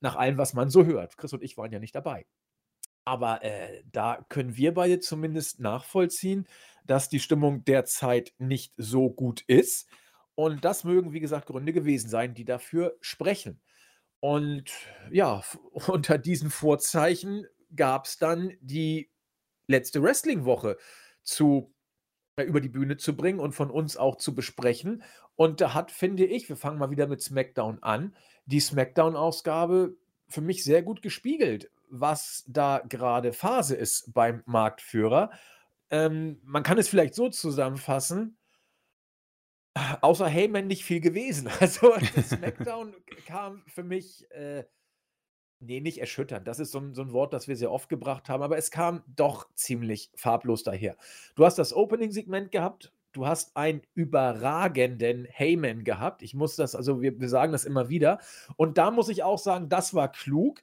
Nach allem, was man so hört. Chris und ich waren ja nicht dabei. Aber äh, da können wir beide zumindest nachvollziehen, dass die Stimmung derzeit nicht so gut ist. Und das mögen, wie gesagt, Gründe gewesen sein, die dafür sprechen. Und ja, unter diesen Vorzeichen gab es dann die letzte Wrestling-Woche zu äh, über die Bühne zu bringen und von uns auch zu besprechen. Und da hat, finde ich, wir fangen mal wieder mit SmackDown an, die SmackDown-Ausgabe für mich sehr gut gespiegelt, was da gerade Phase ist beim Marktführer. Ähm, man kann es vielleicht so zusammenfassen, außer Heyman nicht viel gewesen. Also SmackDown kam für mich, äh, nee, nicht erschütternd. Das ist so ein, so ein Wort, das wir sehr oft gebracht haben, aber es kam doch ziemlich farblos daher. Du hast das Opening-Segment gehabt, du hast einen überragenden Heyman gehabt. Ich muss das, also wir, wir sagen das immer wieder. Und da muss ich auch sagen, das war klug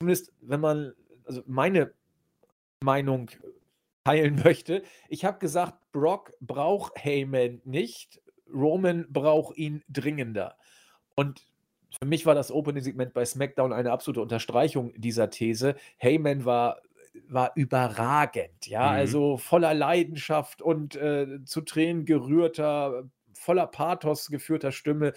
zumindest wenn man, also meine Meinung teilen möchte. Ich habe gesagt, Brock braucht Heyman nicht, Roman braucht ihn dringender. Und für mich war das Opening-Segment bei SmackDown eine absolute Unterstreichung dieser These. Heyman war war überragend, ja, Mhm. also voller Leidenschaft und, äh, zu Tränen gerührter, voller Pathos geführter Stimme.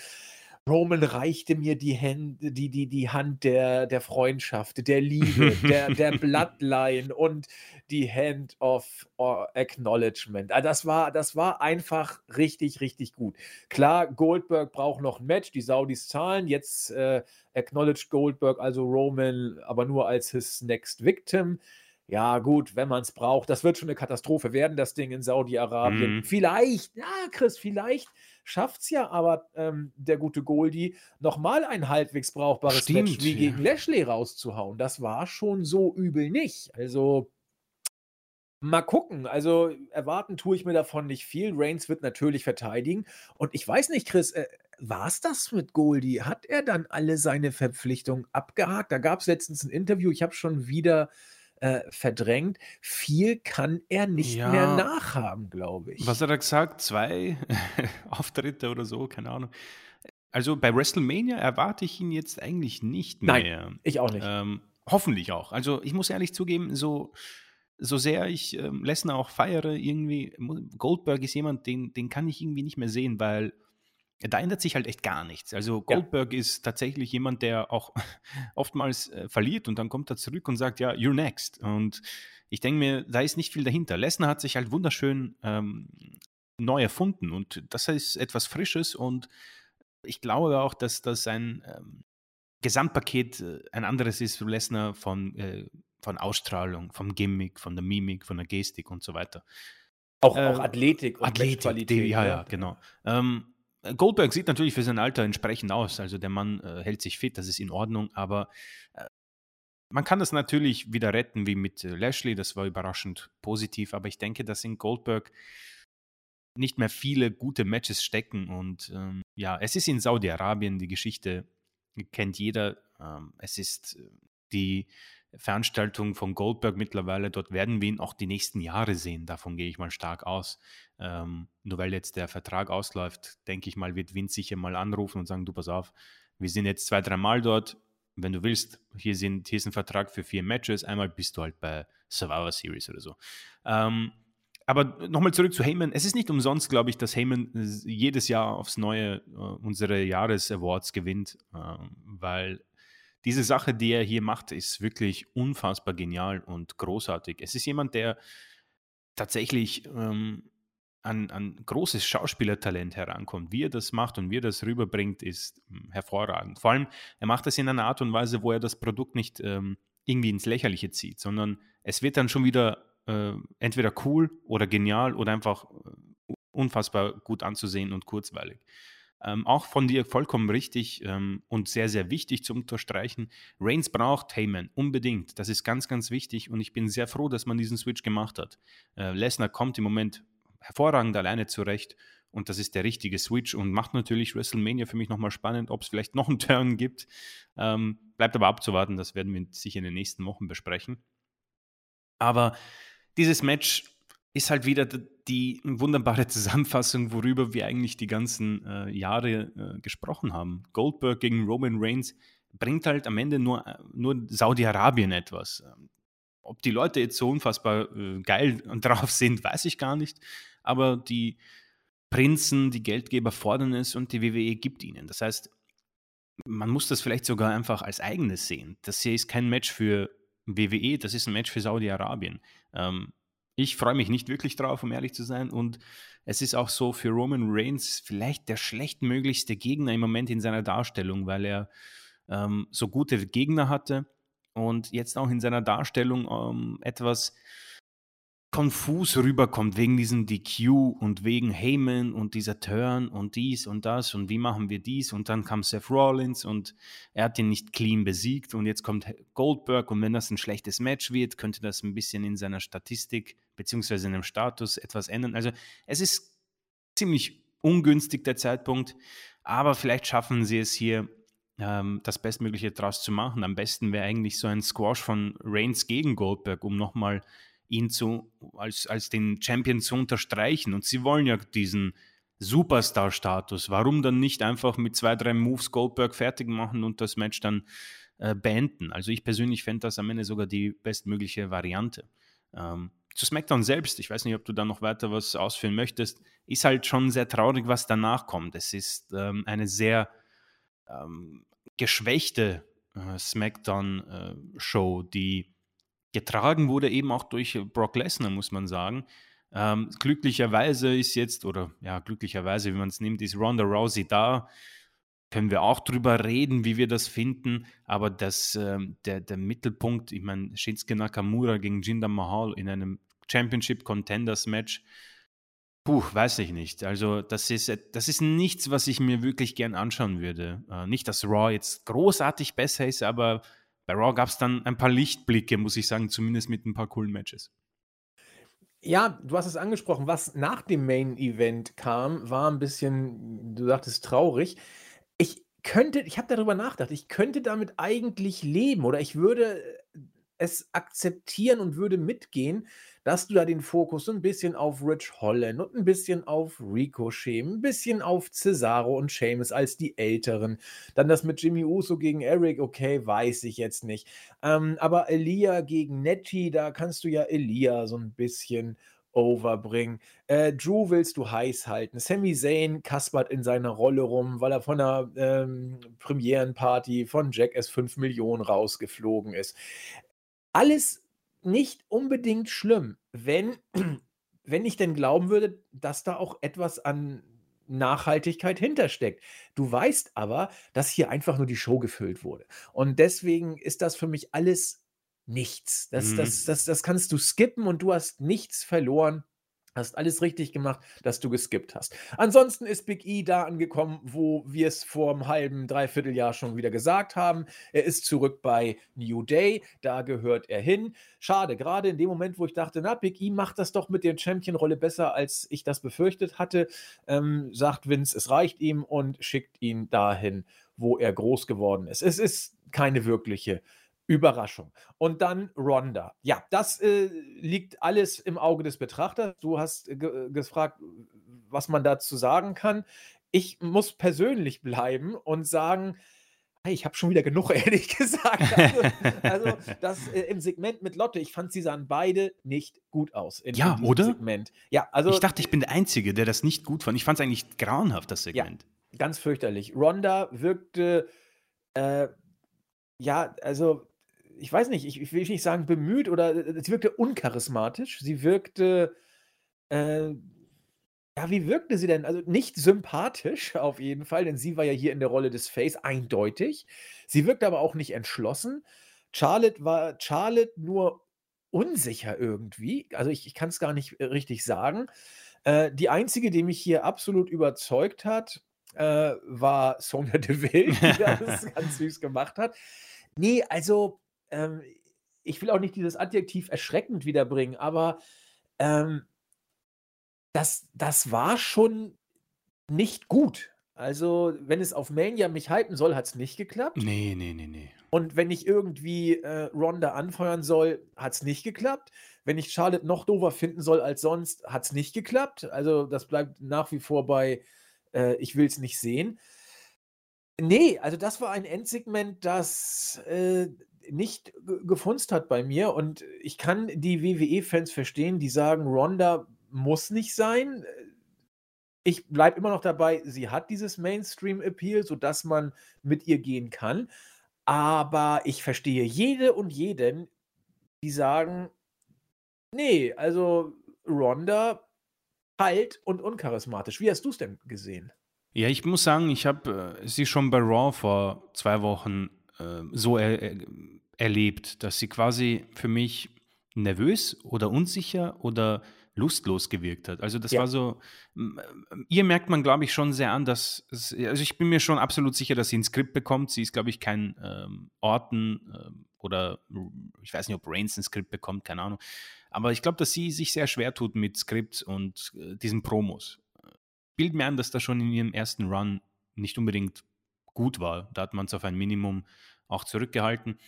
Roman reichte mir die Hände die die die Hand der der Freundschaft, der Liebe, der der Bloodline und die Hand of o Acknowledgement. Ah, das war das war einfach richtig, richtig gut. Klar, Goldberg braucht noch 'n Match, die Saudis zahlen. Jetzt, äh, acknowledged Goldberg also Roman, aber nur als his next victim. Ja gut, wenn man's braucht. Das wird schon 'ne Katastrophe werden, das Ding in Saudi-Arabien. Mhm. Vielleicht, ja, Chris, vielleicht schafft's ja aber, ähm, der gute Goldie, noch mal ein halbwegs brauchbares Match Stimmt, wie ja. gegen Lashley rauszuhauen. Das war schon so übel nicht. Also mal gucken. Also, erwarten tue ich mir davon nicht viel. Reigns wird natürlich verteidigen. Und ich weiß nicht, Chris, äh, war's das mit Goldie? Hat er dann alle seine Verpflichtungen abgehakt? Da gab's letztens 'n Interview, ich habe es schon wieder, äh, verdrängt. Viel kann er nicht mehr Ja. nachhaben, glaube ich. Was hat er gesagt? 2 Auftritte oder so, keine Ahnung. Also, bei WrestleMania erwarte ich ihn jetzt eigentlich nicht Nein, mehr. ich auch nicht. Ähm, hoffentlich auch. Also, ich muss ehrlich zugeben, so so sehr ich, ähm, Lesnar auch feiere, irgendwie Goldberg ist jemand, den den kann ich irgendwie nicht mehr sehen, weil da ändert sich halt echt gar nichts. Also, Ja. Goldberg ist tatsächlich jemand, der auch oftmals, äh, verliert und dann kommt er zurück und sagt: „Ja, you're next.“ Und ich denke mir, da ist nicht viel dahinter. Lesnar hat sich halt wunderschön, ähm, neu erfunden und das ist etwas Frisches und ich glaube auch, dass das ein, ähm, Gesamtpaket, äh, ein anderes ist für Lesnar von äh, von Ausstrahlung, vom Gimmick, von der Mimik, von der Gestik und so weiter. Auch Äh, auch Athletik und Athletik, die ja, ne? ja, genau. Ähm, Goldberg sieht natürlich für sein Alter entsprechend aus. Also, der Mann, äh, hält sich fit, das ist in Ordnung, aber, äh, man kann das natürlich wieder retten wie mit, äh, Lashley, das war überraschend positiv, aber ich denke, dass in Goldberg nicht mehr viele gute Matches stecken und, ähm, ja, es ist in Saudi-Arabien, die Geschichte kennt jeder. Ähm, es ist, äh, die Veranstaltung von Goldberg mittlerweile. Dort werden wir ihn auch die nächsten Jahre sehen. Davon gehe ich mal stark aus. Ähm, nur weil jetzt der Vertrag ausläuft, denke ich mal, wird Vince sicher mal anrufen und sagen: „Du, pass auf, wir sind jetzt 2, dreimal dort. Wenn du willst, hier sind hier ist 'n Vertrag für 4 Matches. Einmal bist du halt bei Survivor Series oder so.“ Ähm, aber noch mal zurück zu Heyman. Es ist nicht umsonst, glaube ich, dass Heyman s jedes Jahr aufs Neue, äh, unsere Jahres-Awards gewinnt, ähm, weil diese Sache, die er hier macht, ist wirklich unfassbar genial und großartig. Es ist jemand, der tatsächlich, ähm, an an großes Schauspielertalent herankommt. Wie er das macht und wie er das rüberbringt, ist, hm, hervorragend. Vor allem, er macht das in einer Art und Weise, wo er das Produkt nicht, ähm, irgendwie ins Lächerliche zieht, sondern es wird dann schon wieder, äh, entweder cool oder genial oder einfach, äh, unfassbar gut anzusehen und kurzweilig. Ähm, auch von dir vollkommen richtig, ähm, und sehr, sehr wichtig zu unterstreichen: Reigns braucht Heyman unbedingt. Das ist ganz, ganz wichtig und ich bin sehr froh, dass man diesen Switch gemacht hat. Äh, Lesnar kommt im Moment hervorragend alleine zurecht und das ist der richtige Switch und macht natürlich WrestleMania für mich noch mal spannend, ob's vielleicht noch 'n Turn gibt. Ähm, bleibt aber abzuwarten, das werden wir sicher in den nächsten Wochen besprechen. Aber dieses Match ist halt wieder die wunderbare Zusammenfassung, worüber wir eigentlich die ganzen, äh, Jahre, äh, gesprochen haben. Goldberg gegen Roman Reigns bringt halt am Ende nur äh, nur Saudi-Arabien etwas. Ähm, ob die Leute jetzt so unfassbar, äh, geil drauf sind, weiß ich gar nicht, aber die Prinzen, die Geldgeber fordern es und die WWE gibt ihnen. Das heißt, man muss das vielleicht sogar einfach als Eigenes sehen. Das hier ist kein Match für WWE, das ist 'n Match für Saudi-Arabien. Ähm, ich freue mich nicht wirklich drauf, um ehrlich zu sein und es ist auch so für Roman Reigns vielleicht der schlechtmöglichste Gegner im Moment in seiner Darstellung, weil er, ähm, so gute Gegner hatte und jetzt auch in seiner Darstellung, ähm, etwas konfus rüberkommt wegen diesem DQ und wegen Heyman und dieser Turn und dies und das und wie machen wir dies und dann kam Seth Rollins und er hat ihn nicht clean besiegt und jetzt kommt Goldberg und wenn das 'n schlechtes Match wird, könnte das 'n bisschen in seiner Statistik beziehungsweise in dem Status etwas ändern. Also, es ist ziemlich ungünstig der Zeitpunkt, aber vielleicht schaffen sie es hier, ähm, das Bestmögliche draus zu machen. Am besten wäre eigentlich so ein Squash von Reigns gegen Goldberg, um noch mal ihn zu als als den Champion zu unterstreichen und sie wollen ja diesen Superstar-Status. Warum dann nicht einfach mit zwei, drei Moves Goldberg fertig machen und das Match dann äh, beenden? Also ich persönlich fände das am Ende sogar die bestmögliche Variante. Ähm, zu SmackDown selbst, ich weiß nicht, ob du da noch weiter was ausführen möchtest, ist halt schon sehr traurig, was danach kommt. Es ist ähm, eine sehr ähm, geschwächte äh, SmackDown-Show, äh, die getragen wurde eben auch durch Brock Lesnar, muss man sagen. Ähm, glücklicherweise ist jetzt, oder ja, glücklicherweise, wie man es nimmt, ist Ronda Rousey da. Können wir auch drüber reden, wie wir das finden. Aber das, ähm, der, der Mittelpunkt, ich meine, Shinsuke Nakamura gegen Jinder Mahal in einem Championship Contenders Match, puh, weiß ich nicht. Also, das ist, das ist nichts, was ich mir wirklich gern anschauen würde. Äh, nicht, dass Raw jetzt großartig besser ist, aber bei Raw gab es dann ein paar Lichtblicke, muss ich sagen, zumindest mit ein paar coolen Matches. Ja, du hast es angesprochen. Was nach dem Main Event kam, war ein bisschen, du sagtest, traurig. Ich könnte, ich habe darüber nachgedacht, ich könnte damit eigentlich leben oder ich würde es akzeptieren und würde mitgehen, dass du da den Fokus so ein bisschen auf Rich Holland und ein bisschen auf Ricochet, ein bisschen auf Cesaro und Sheamus als die Älteren. Dann das mit Jimmy Uso gegen Eric, okay, weiß ich jetzt nicht. Ähm, aber Elia gegen Nettie, da kannst du ja Elia so ein bisschen overbringen. Äh, Drew willst du heiß halten. Sami Zayn kaspert in seiner Rolle rum, weil er von einer ähm, Premierenparty von Jack S 5 Millionen rausgeflogen ist. Alles nicht unbedingt schlimm, wenn, wenn ich denn glauben würde, dass da auch etwas an Nachhaltigkeit hintersteckt. Du weißt aber, dass hier einfach nur die Show gefüllt wurde. Und deswegen ist das für mich alles nichts. Das, mhm. das, das, das kannst du skippen und du hast nichts verloren. Hast alles richtig gemacht, dass du geskippt hast. Ansonsten ist Big E da angekommen, wo wir es vor einem halben, dreiviertel Jahr schon wieder gesagt haben. Er ist zurück bei New Day, da gehört er hin. Schade, gerade in dem Moment, wo ich dachte, na, Big E macht das doch mit der Champion-Rolle besser, als ich das befürchtet hatte, ähm, sagt Vince, es reicht ihm und schickt ihn dahin, wo er groß geworden ist. Es ist keine wirkliche Überraschung. Und dann Ronda. Ja, das äh, liegt alles im Auge des Betrachters. Du hast ge gefragt, was man dazu sagen kann. Ich muss persönlich bleiben und sagen, hey, ich habe schon wieder genug, ehrlich gesagt. Also, also das äh, im Segment mit Lotte, ich fand, sie sahen beide nicht gut aus. ja, oder? Segment. Ja, also. Ich dachte, ich bin der Einzige, der das nicht gut fand. Ich fand es eigentlich grauenhaft, das Segment. Ja, ganz fürchterlich. Ronda wirkte, äh, ja, also ich weiß nicht, ich, ich, will nicht sagen bemüht oder äh, sie wirkte uncharismatisch. Sie wirkte, äh, ja, wie wirkte sie denn? Also nicht sympathisch auf jeden Fall, denn sie war ja hier in der Rolle des Face eindeutig. Sie wirkte aber auch nicht entschlossen. Charlotte war Charlotte nur unsicher irgendwie. Also ich, ich kann es gar nicht äh, richtig sagen. Äh, die einzige, die mich hier absolut überzeugt hat, äh, war Sonja Deville, die das ganz süß gemacht hat. Nee, also ähm, ich will auch nicht dieses Adjektiv erschreckend wiederbringen, aber ähm, das, das war schon nicht gut. Also, wenn es auf Mania mich hypen soll, hat es nicht geklappt. Nee, nee, nee, nee. Und wenn ich irgendwie äh, Ronda anfeuern soll, hat es nicht geklappt. Wenn ich Charlotte noch doofer finden soll als sonst, hat es nicht geklappt. Also, das bleibt nach wie vor bei äh, Ich will es nicht sehen. Nee, also das war ein Endsegment, das äh, nicht gefunzt hat bei mir. Und ich kann die WWE-Fans verstehen, die sagen, Ronda muss nicht sein. Ich bleibe immer noch dabei, sie hat dieses Mainstream-Appeal, sodass man mit ihr gehen kann. Aber ich verstehe jede und jeden, die sagen, nee, also Ronda kalt und uncharismatisch. Wie hast du es denn gesehen? Ja, ich muss sagen, ich habe äh, sie schon bei Raw vor zwei Wochen äh, so er, er, erlebt, dass sie quasi für mich nervös oder unsicher oder lustlos gewirkt hat. Also das ja. war so, ihr merkt man, glaube ich, schon sehr an, dass, es, also ich bin mir schon absolut sicher, dass sie ein Skript bekommt. Sie ist, glaube ich, kein ähm, Orten ähm, oder ich weiß nicht, ob Reigns ein Skript bekommt, keine Ahnung. Aber ich glaube, dass sie sich sehr schwer tut mit Skripts und äh, diesen Promos. Bild mir an, dass das schon in ihrem ersten Run nicht unbedingt gut war. Da hat man es auf ein Minimum auch zurückgehalten.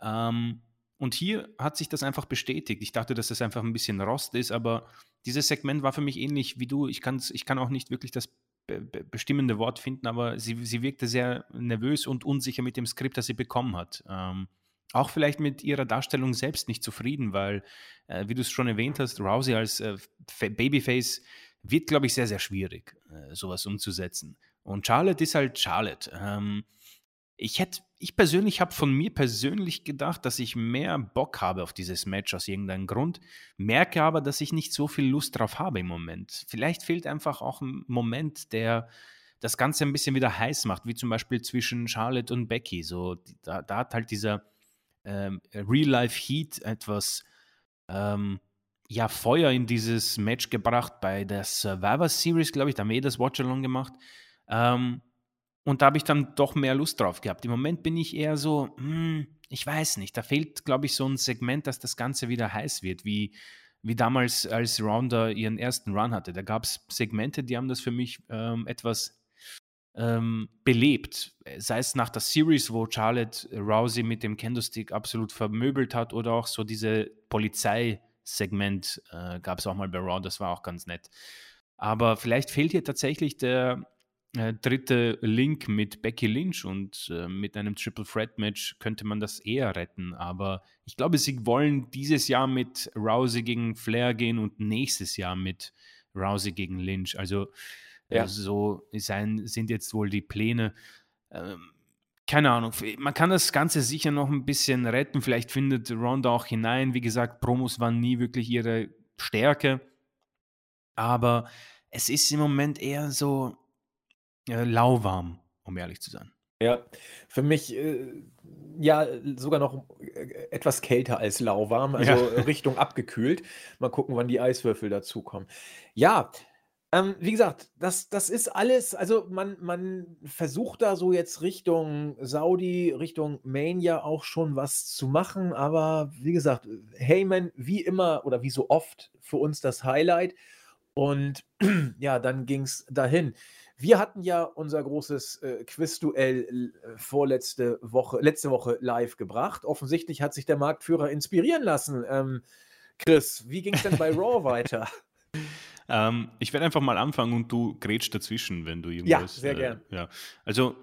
Ähm, Und hier hat sich das einfach bestätigt. Ich dachte, dass das einfach ein bisschen Rost ist, aber dieses Segment war für mich ähnlich wie du. Ich, kann's, ich kann auch nicht wirklich das be be bestimmende Wort finden, aber sie, sie wirkte sehr nervös und unsicher mit dem Skript, das sie bekommen hat. Ähm, auch vielleicht mit ihrer Darstellung selbst nicht zufrieden, weil, äh, wie du es schon erwähnt hast, Rousey als äh, Babyface wird, glaube ich, sehr, sehr schwierig, äh, sowas umzusetzen. Und Charlotte ist halt Charlotte. Ähm, ich hätte, ich persönlich habe von mir persönlich gedacht, dass ich mehr Bock habe auf dieses Match aus irgendeinem Grund, merke aber, dass ich nicht so viel Lust drauf habe im Moment. Vielleicht fehlt einfach auch ein Moment, der das Ganze ein bisschen wieder heiß macht, wie zum Beispiel zwischen Charlotte und Becky. So, da, da hat halt dieser ähm, Real-Life-Heat etwas ähm, ja, Feuer in dieses Match gebracht bei der Survivor Series, glaube ich. Da haben wir eh das Watch-Along gemacht. Ähm, und da habe ich dann doch mehr Lust drauf gehabt. Im Moment bin ich eher so, hm, ich weiß nicht, da fehlt, glaube ich, so ein Segment, dass das Ganze wieder heiß wird, wie, wie damals, als Ronda ihren ersten Run hatte. Da gab es Segmente, die haben das für mich ähm, etwas ähm, belebt. Sei es nach der Series, wo Charlotte Rousey mit dem Candlestick absolut vermöbelt hat, oder auch so diese Polizeisegment äh, gab es auch mal bei Raw, das war auch ganz nett. Aber vielleicht fehlt hier tatsächlich der, äh, dritte Link mit Becky Lynch und äh, mit einem Triple Threat Match könnte man das eher retten. Aber ich glaube, sie wollen dieses Jahr mit Rousey gegen Flair gehen und nächstes Jahr mit Rousey gegen Lynch. Also äh, ja. so sein, sind jetzt wohl die Pläne. Ähm, keine Ahnung, man kann das Ganze sicher noch ein bisschen retten. Vielleicht findet Ronda auch hinein. Wie gesagt, Promos waren nie wirklich ihre Stärke. Aber es ist im Moment eher so, äh, lauwarm, um ehrlich zu sein. Ja, für mich äh, ja sogar noch äh, etwas kälter als lauwarm, also ja. Richtung abgekühlt. Mal gucken, wann die Eiswürfel dazukommen. Ja, ähm, wie gesagt, das, das ist alles, also man, man versucht da so jetzt Richtung Saudi, Richtung Mania auch schon was zu machen, aber wie gesagt, Heyman wie immer oder wie so oft für uns das Highlight. Und ja, dann ging es dahin. Wir hatten ja unser großes äh, Quizduell äh, vorletzte Woche, letzte Woche live gebracht. Offensichtlich hat sich der Marktführer inspirieren lassen. Ähm, Chris, wie ging es denn bei Raw weiter? Ähm, ich werde einfach mal anfangen und du grätsch dazwischen, wenn du irgendwas. Ja, sehr äh, gern. Ja, also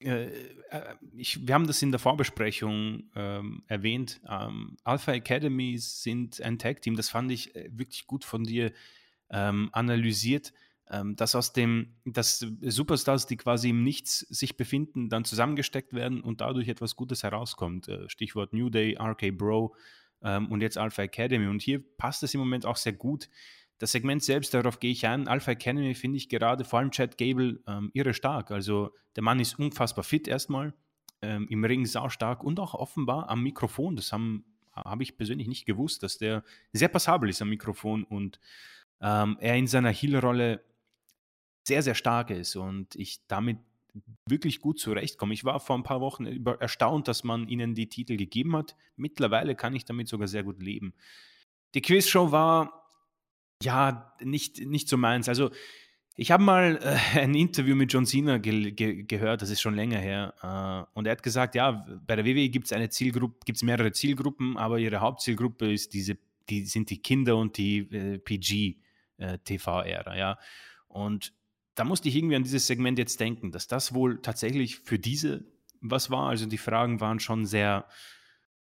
äh, äh, ich, wir haben das in der Vorbesprechung ähm, erwähnt. Ähm, Alpha Academy sind ein Tag-Team. Das fand ich äh, wirklich gut von dir ähm, analysiert ähm, dass aus dem, dass Superstars, die quasi im Nichts sich befinden, dann zusammengesteckt werden und dadurch etwas Gutes herauskommt. Äh, Stichwort New Day, RK Bro ähm, und jetzt Alpha Academy. Und hier passt es im Moment auch sehr gut. Das Segment selbst, darauf gehe ich ein. Alpha Academy finde ich gerade, vor allem Chad Gable, ähm, irre stark. Also der Mann ist unfassbar fit erstmal, ähm, im Ring sau stark und auch offenbar am Mikrofon. Das habe hab ich persönlich nicht gewusst, dass der sehr passabel ist am Mikrofon und ähm, er in seiner Heel-Rolle sehr, sehr stark ist und ich damit wirklich gut zurechtkomme. Ich war vor ein paar Wochen erstaunt, dass man ihnen die Titel gegeben hat. Mittlerweile kann ich damit sogar sehr gut leben. Die Quizshow war ja nicht, nicht so meins. Also ich habe mal äh, ein Interview mit John Cena ge ge gehört, das ist schon länger her, äh, und er hat gesagt, ja, bei der WWE gibt es eine Zielgruppe, gibt es mehrere Zielgruppen, aber ihre Hauptzielgruppe ist diese, die sind die Kinder und die äh, PG-TV-Ära, äh, ja. Und da musste ich irgendwie an dieses Segment jetzt denken, dass das wohl tatsächlich für diese was war. Also die Fragen waren schon sehr,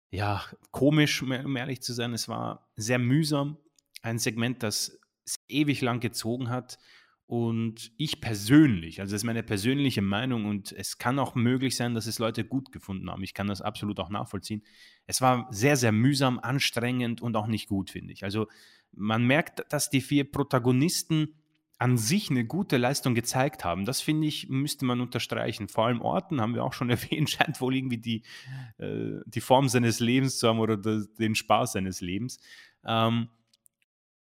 ja, komisch, um ehrlich zu sein. Es war sehr mühsam. Ein Segment, das ewig lang gezogen hat. Und ich persönlich, also das ist meine persönliche Meinung und es kann auch möglich sein, dass es Leute gut gefunden haben. Ich kann das absolut auch nachvollziehen. Es war sehr, sehr mühsam, anstrengend und auch nicht gut, finde ich. Also man merkt, dass die vier Protagonisten an sich eine gute Leistung gezeigt haben. Das finde ich, müsste man unterstreichen. Vor allem Orten, haben wir auch schon erwähnt, scheint wohl irgendwie die, äh, die Form seines Lebens zu haben oder das, den Spaß seines Lebens. Ähm,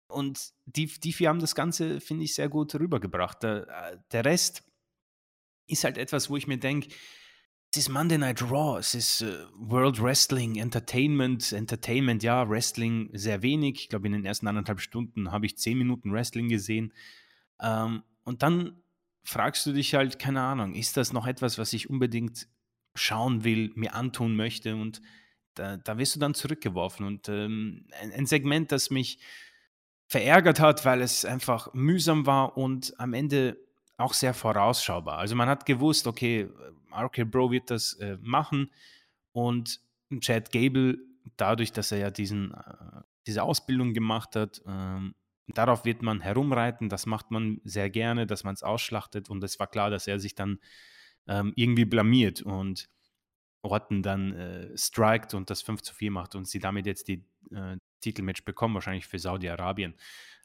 und die, die vier haben das Ganze, finde ich, sehr gut rübergebracht. Der, der Rest ist halt etwas, wo ich mir denke, es ist Monday Night Raw, es ist uh, World Wrestling, Entertainment, Entertainment, ja, Wrestling sehr wenig. Ich glaube, in den ersten anderthalb Stunden habe ich zehn Minuten Wrestling gesehen. Ähm, und dann fragst du dich halt, keine Ahnung, ist das noch etwas, was ich unbedingt schauen will, mir antun möchte? Und da, da wirst du dann zurückgeworfen. Und ähm, ein, ein Segment, das mich verärgert hat, weil es einfach mühsam war und am Ende auch sehr vorausschaubar. Also man hat gewusst, okay, RK Bro wird das äh, machen und Chad Gable, dadurch, dass er ja diesen, äh, diese Ausbildung gemacht hat, ähm, darauf wird man herumreiten, das macht man sehr gerne, dass man es ausschlachtet und es war klar, dass er sich dann ähm, irgendwie blamiert und Orton dann äh, strikt und das 5 zu 4 macht und sie damit jetzt die äh, Titelmatch bekommen, wahrscheinlich für Saudi-Arabien.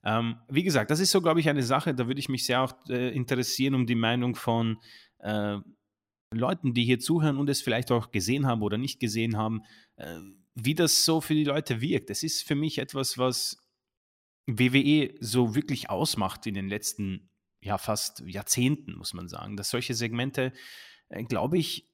Ähm, wie gesagt, das ist so, glaube ich, eine Sache, da würde ich mich sehr auch äh, interessieren um die Meinung von äh, Leuten, die hier zuhören und es vielleicht auch gesehen haben oder nicht gesehen haben, äh, wie das so für die Leute wirkt. Es ist für mich etwas, was WWE so wirklich ausmacht in den letzten, ja, fast Jahrzehnten, muss man sagen, dass solche Segmente, äh, glaube ich,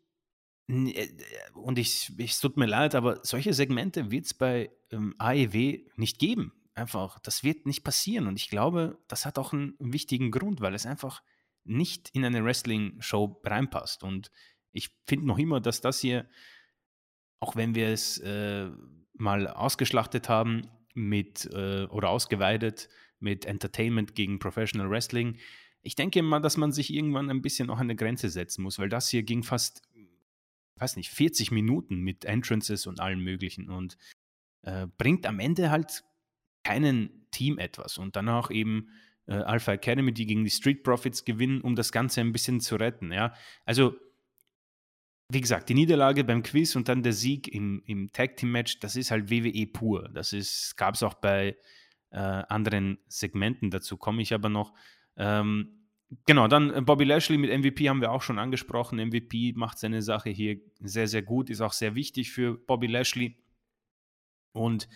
äh, und ich, es tut mir leid, aber solche Segmente wird es bei ähm, AEW nicht geben. Einfach, das wird nicht passieren. Und ich glaube, das hat auch einen wichtigen Grund, weil es einfach nicht in eine Wrestling-Show reinpasst. Und ich finde noch immer, dass das hier, auch wenn wir es äh, mal ausgeschlachtet haben mit äh, oder ausgeweidet mit Entertainment gegen Professional Wrestling, ich denke mal, dass man sich irgendwann ein bisschen auch eine Grenze setzen muss, weil das hier ging fast weiß nicht, 40 Minuten mit Entrances und allem Möglichen und äh, bringt am Ende halt keinen Team etwas. Und danach eben äh, Alpha Academy, die gegen die Street Profits gewinnen, um das Ganze ein bisschen zu retten. Ja? Also, wie gesagt, die Niederlage beim Quiz und dann der Sieg im, im Tag Team Match, das ist halt WWE pur. Das gab es auch bei äh, anderen Segmenten, dazu komme ich aber noch. Ähm, Genau, dann äh, Bobby Lashley mit MVP haben wir auch schon angesprochen. MVP macht seine Sache hier sehr, sehr gut, ist auch sehr wichtig für Bobby Lashley. Und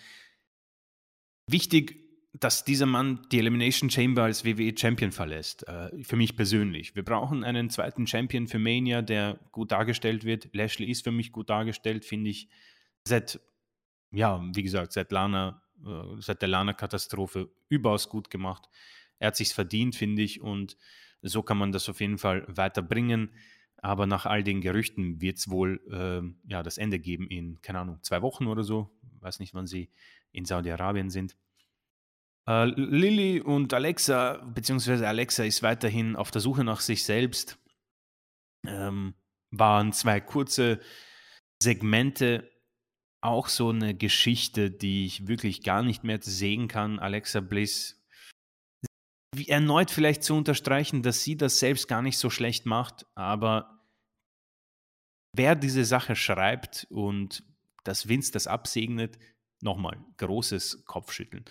wichtig, dass dieser Mann die Elimination Chamber als WWE Champion verlässt. Äh, für mich persönlich. Wir brauchen einen zweiten Champion für Mania, der gut dargestellt wird. Lashley ist für mich gut dargestellt, finde ich. Seit, ja, wie gesagt, seit Lana, äh, seit der Lana-Katastrophe überaus gut gemacht. Er hat sich's verdient, finde ich. Und so kann man das auf jeden Fall weiterbringen. Aber nach all den Gerüchten wird es wohl äh, ja, das Ende geben in, keine Ahnung, zwei Wochen oder so. Weiß nicht, wann sie in Saudi-Arabien sind. Äh, Lilly und Alexa, beziehungsweise Alexa ist weiterhin auf der Suche nach sich selbst. Ähm, waren zwei kurze Segmente, auch so eine Geschichte, die ich wirklich gar nicht mehr sehen kann. Alexa Bliss erneut vielleicht zu unterstreichen, dass sie das selbst gar nicht so schlecht macht, aber wer diese Sache schreibt und dass Vince das absegnet, nochmal großes Kopfschütteln.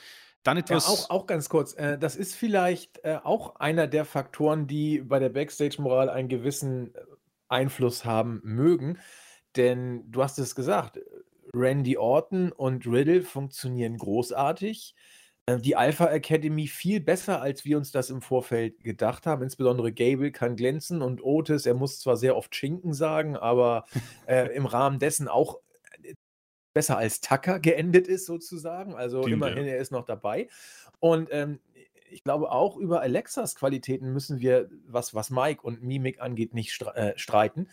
Dann etwas. Ja, auch, auch ganz kurz. Äh, das ist vielleicht äh, auch einer der Faktoren, die bei der Backstage-Moral einen gewissen äh, Einfluss haben mögen. Denn du hast es gesagt, Randy Orton und Riddle funktionieren großartig. Äh, die Alpha Academy viel besser, als wir uns das im Vorfeld gedacht haben. Insbesondere Gable kann glänzen und Otis, er muss zwar sehr oft Schinken sagen, aber äh, im Rahmen dessen auch besser als Tucker geendet ist, sozusagen. Also Stimmt, immerhin, ja. er ist noch dabei. Und ähm, ich glaube, auch über Alexas Qualitäten müssen wir, was, was Mike und Mimik angeht, nicht stre äh, streiten.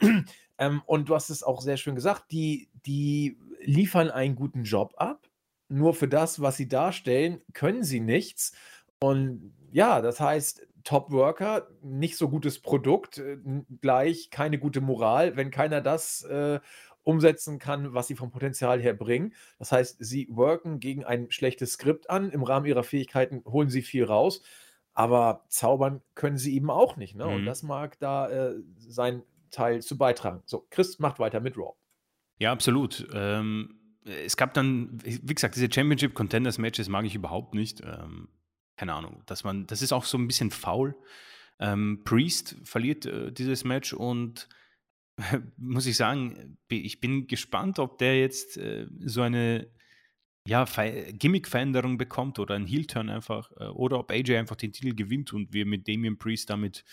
ähm, und du hast es auch sehr schön gesagt, die, die liefern einen guten Job ab nur für das, was sie darstellen, können sie nichts. Und ja, das heißt, Top-Worker, nicht so gutes Produkt, äh, gleich keine gute Moral, wenn keiner das äh, umsetzen kann, was sie vom Potenzial her bringen. Das heißt, sie worken gegen ein schlechtes Skript an, im Rahmen ihrer Fähigkeiten holen sie viel raus, aber zaubern können sie eben auch nicht. Ne? Mhm. Und das mag da äh, sein Teil zu beitragen. So, Chris macht weiter mit Raw. Ja, absolut. Ähm, es gab dann, wie gesagt, diese Championship Contenders Matches mag ich überhaupt nicht. Ähm, keine Ahnung, dass man, das ist auch so ein bisschen faul. Ähm, Priest verliert äh, dieses Match und muss ich sagen, ich bin gespannt, ob der jetzt äh, so eine ja, Gimmick-Veränderung bekommt oder ein Heel-Turn einfach äh, oder ob AJ einfach den Titel gewinnt und wir mit Damian Priest damit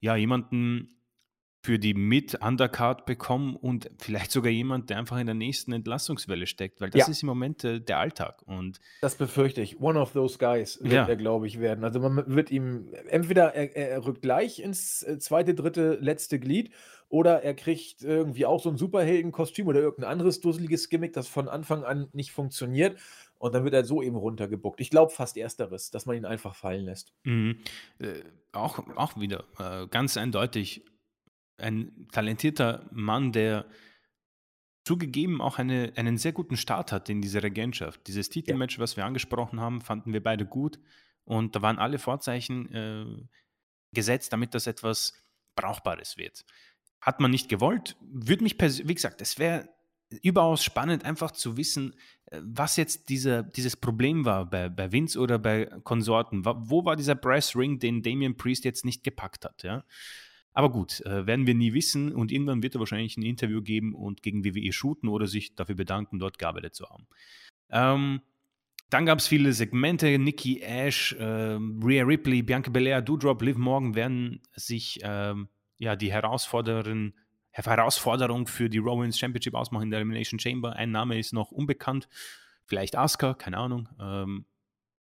ja jemanden für die Mit-Undercard bekommen und vielleicht sogar jemand, der einfach in der nächsten Entlassungswelle steckt, weil das ja. ist im Moment äh, der Alltag. Und das befürchte ich. One of those guys wird ja. er, glaube ich, werden. Also man wird ihm entweder er, er rückt gleich ins äh, zweite, dritte, letzte Glied oder er kriegt irgendwie auch so ein Superheldenkostüm oder irgendein anderes dusseliges Gimmick, das von Anfang an nicht funktioniert und dann wird er so eben runtergebuckt. Ich glaube fast ersteres, dass man ihn einfach fallen lässt. Mhm. Äh, auch, auch wieder äh, ganz eindeutig ein talentierter Mann, der zugegeben auch eine, einen sehr guten Start hat in dieser Regentschaft. Dieses Titelmatch, ja. was wir angesprochen haben, fanden wir beide gut und da waren alle Vorzeichen äh, gesetzt, damit das etwas Brauchbares wird. Hat man nicht gewollt, würde mich persönlich, wie gesagt, es wäre überaus spannend, einfach zu wissen, äh, was jetzt diese, dieses Problem war bei, bei Vince oder bei Konsorten. Wo war dieser Brass Ring, den Damian Priest jetzt nicht gepackt hat? Ja? Aber gut, äh, werden wir nie wissen und irgendwann wird er wahrscheinlich ein Interview geben und gegen WWE shooten oder sich dafür bedanken, dort gearbeitet zu haben. Ähm, dann gab es viele Segmente. Nikki Ash, äh, Rhea Ripley, Bianca Belair, Doudrop, Liv Morgan werden sich ähm, ja, die Herausforderin, Herausforderung für die Rowan's Championship ausmachen in der Elimination Chamber. Ein Name ist noch unbekannt. Vielleicht Asuka, keine Ahnung. Ähm,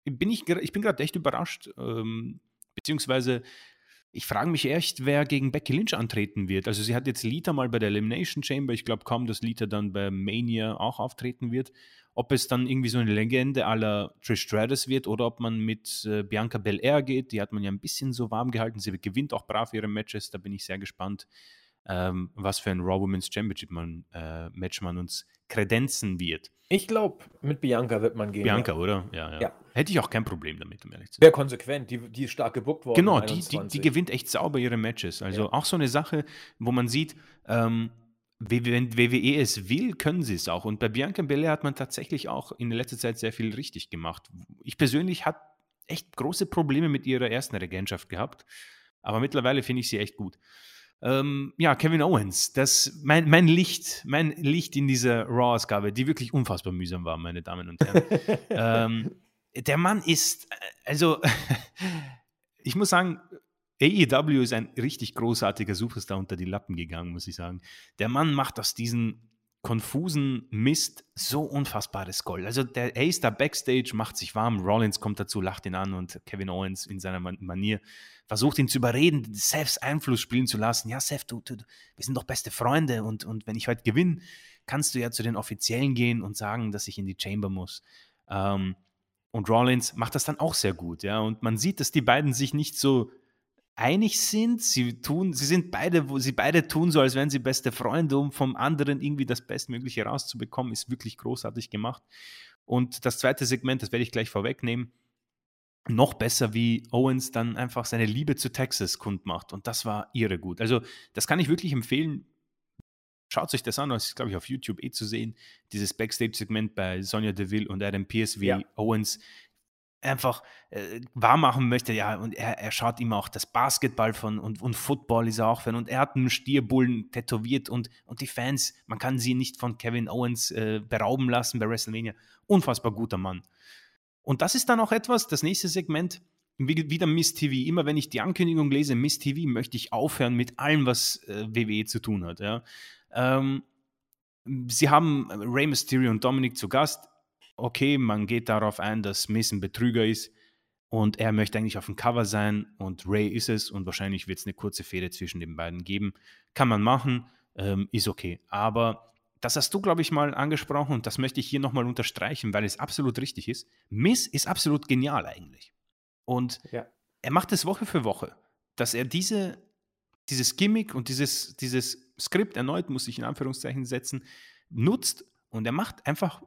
bin ich, ich bin gerade echt überrascht. Ähm, beziehungsweise ich frage mich echt, wer gegen Becky Lynch antreten wird. Also sie hat jetzt Lita mal bei der Elimination Chamber. Ich glaube kaum, dass Lita dann bei Mania auch auftreten wird. Ob es dann irgendwie so eine Legende aller Trish Stratus wird oder ob man mit äh, Bianca Belair geht. Die hat man ja ein bisschen so warm gehalten. Sie gewinnt auch brav ihre Matches. Da bin ich sehr gespannt, ähm, was für ein Raw Women's Championship man, äh, Match man uns kredenzen wird. Ich glaube, mit Bianca wird man gehen. Bianca, ja. oder? Ja, ja, ja, Hätte ich auch kein Problem damit, um ehrlich zu sein. Wäre konsequent, die, die ist stark gebuckt worden. Genau, die, die, die, gewinnt echt sauber ihre Matches. Also ja. auch so eine Sache, wo man sieht, ähm, wenn WWE es will, können sie es auch. Und bei Bianca Belair hat man tatsächlich auch in letzter Zeit sehr viel richtig gemacht. Ich persönlich habe echt große Probleme mit ihrer ersten Regentschaft gehabt, aber mittlerweile finde ich sie echt gut. Ähm, ja, Kevin Owens, das mein, mein Licht, mein Licht in dieser Raw-Ausgabe, die wirklich unfassbar mühsam war, meine Damen und Herren. ähm, der Mann ist, also ich muss sagen, AEW ist ein richtig großartiger Superstar unter die Lappen gegangen, muss ich sagen. Der Mann macht aus diesen konfusen Mist so unfassbares Gold. Also der Ace da Backstage macht sich warm, Rollins kommt dazu, lacht ihn an und Kevin Owens in seiner Manier versucht ihn zu überreden, Seths Einfluss spielen zu lassen. Ja, Seth, du, du, wir sind doch beste Freunde und, und wenn ich heute gewinne, kannst du ja zu den Offiziellen gehen und sagen, dass ich in die Chamber muss. Ähm, und Rollins macht das dann auch sehr gut, ja. Und man sieht, dass die beiden sich nicht so einig sind. Sie tun, sie sind beide, sie beide tun so, als wären sie beste Freunde, um vom anderen irgendwie das Bestmögliche rauszubekommen, ist wirklich großartig gemacht. Und das zweite Segment, das werde ich gleich vorwegnehmen, noch besser, wie Owens dann einfach seine Liebe zu Texas kundmacht. Und das war irre gut. Also, das kann ich wirklich empfehlen. Schaut euch das an, das ist, glaube ich, auf YouTube eh zu sehen. Dieses Backstage-Segment bei Sonja Deville und Adam Pierce, wie ja. Owens einfach äh, wahrmachen möchte, ja, und er, er schaut ihm auch das Basketball von und, und Football ist er auch Fan und er hat einen Stierbullen tätowiert und, und die Fans, man kann sie nicht von Kevin Owens äh, berauben lassen bei WrestleMania. Unfassbar guter Mann. Und das ist dann auch etwas, das nächste Segment, wieder Miss TV. Immer wenn ich die Ankündigung lese, Miss TV, möchte ich aufhören mit allem, was äh, WWE zu tun hat. Ja. Ähm, sie haben Rey Mysterio und Dominic zu Gast okay, man geht darauf ein, dass Miss ein Betrüger ist und er möchte eigentlich auf dem Cover sein und Ray ist es und wahrscheinlich wird es eine kurze Fehde zwischen den beiden geben. Kann man machen, ähm, ist okay. Aber das hast du, glaube ich, mal angesprochen und das möchte ich hier nochmal unterstreichen, weil es absolut richtig ist. Miss ist absolut genial eigentlich. Und ja. er macht es Woche für Woche, dass er diese, dieses Gimmick und dieses, dieses Skript erneut, muss ich in Anführungszeichen setzen, nutzt und er macht einfach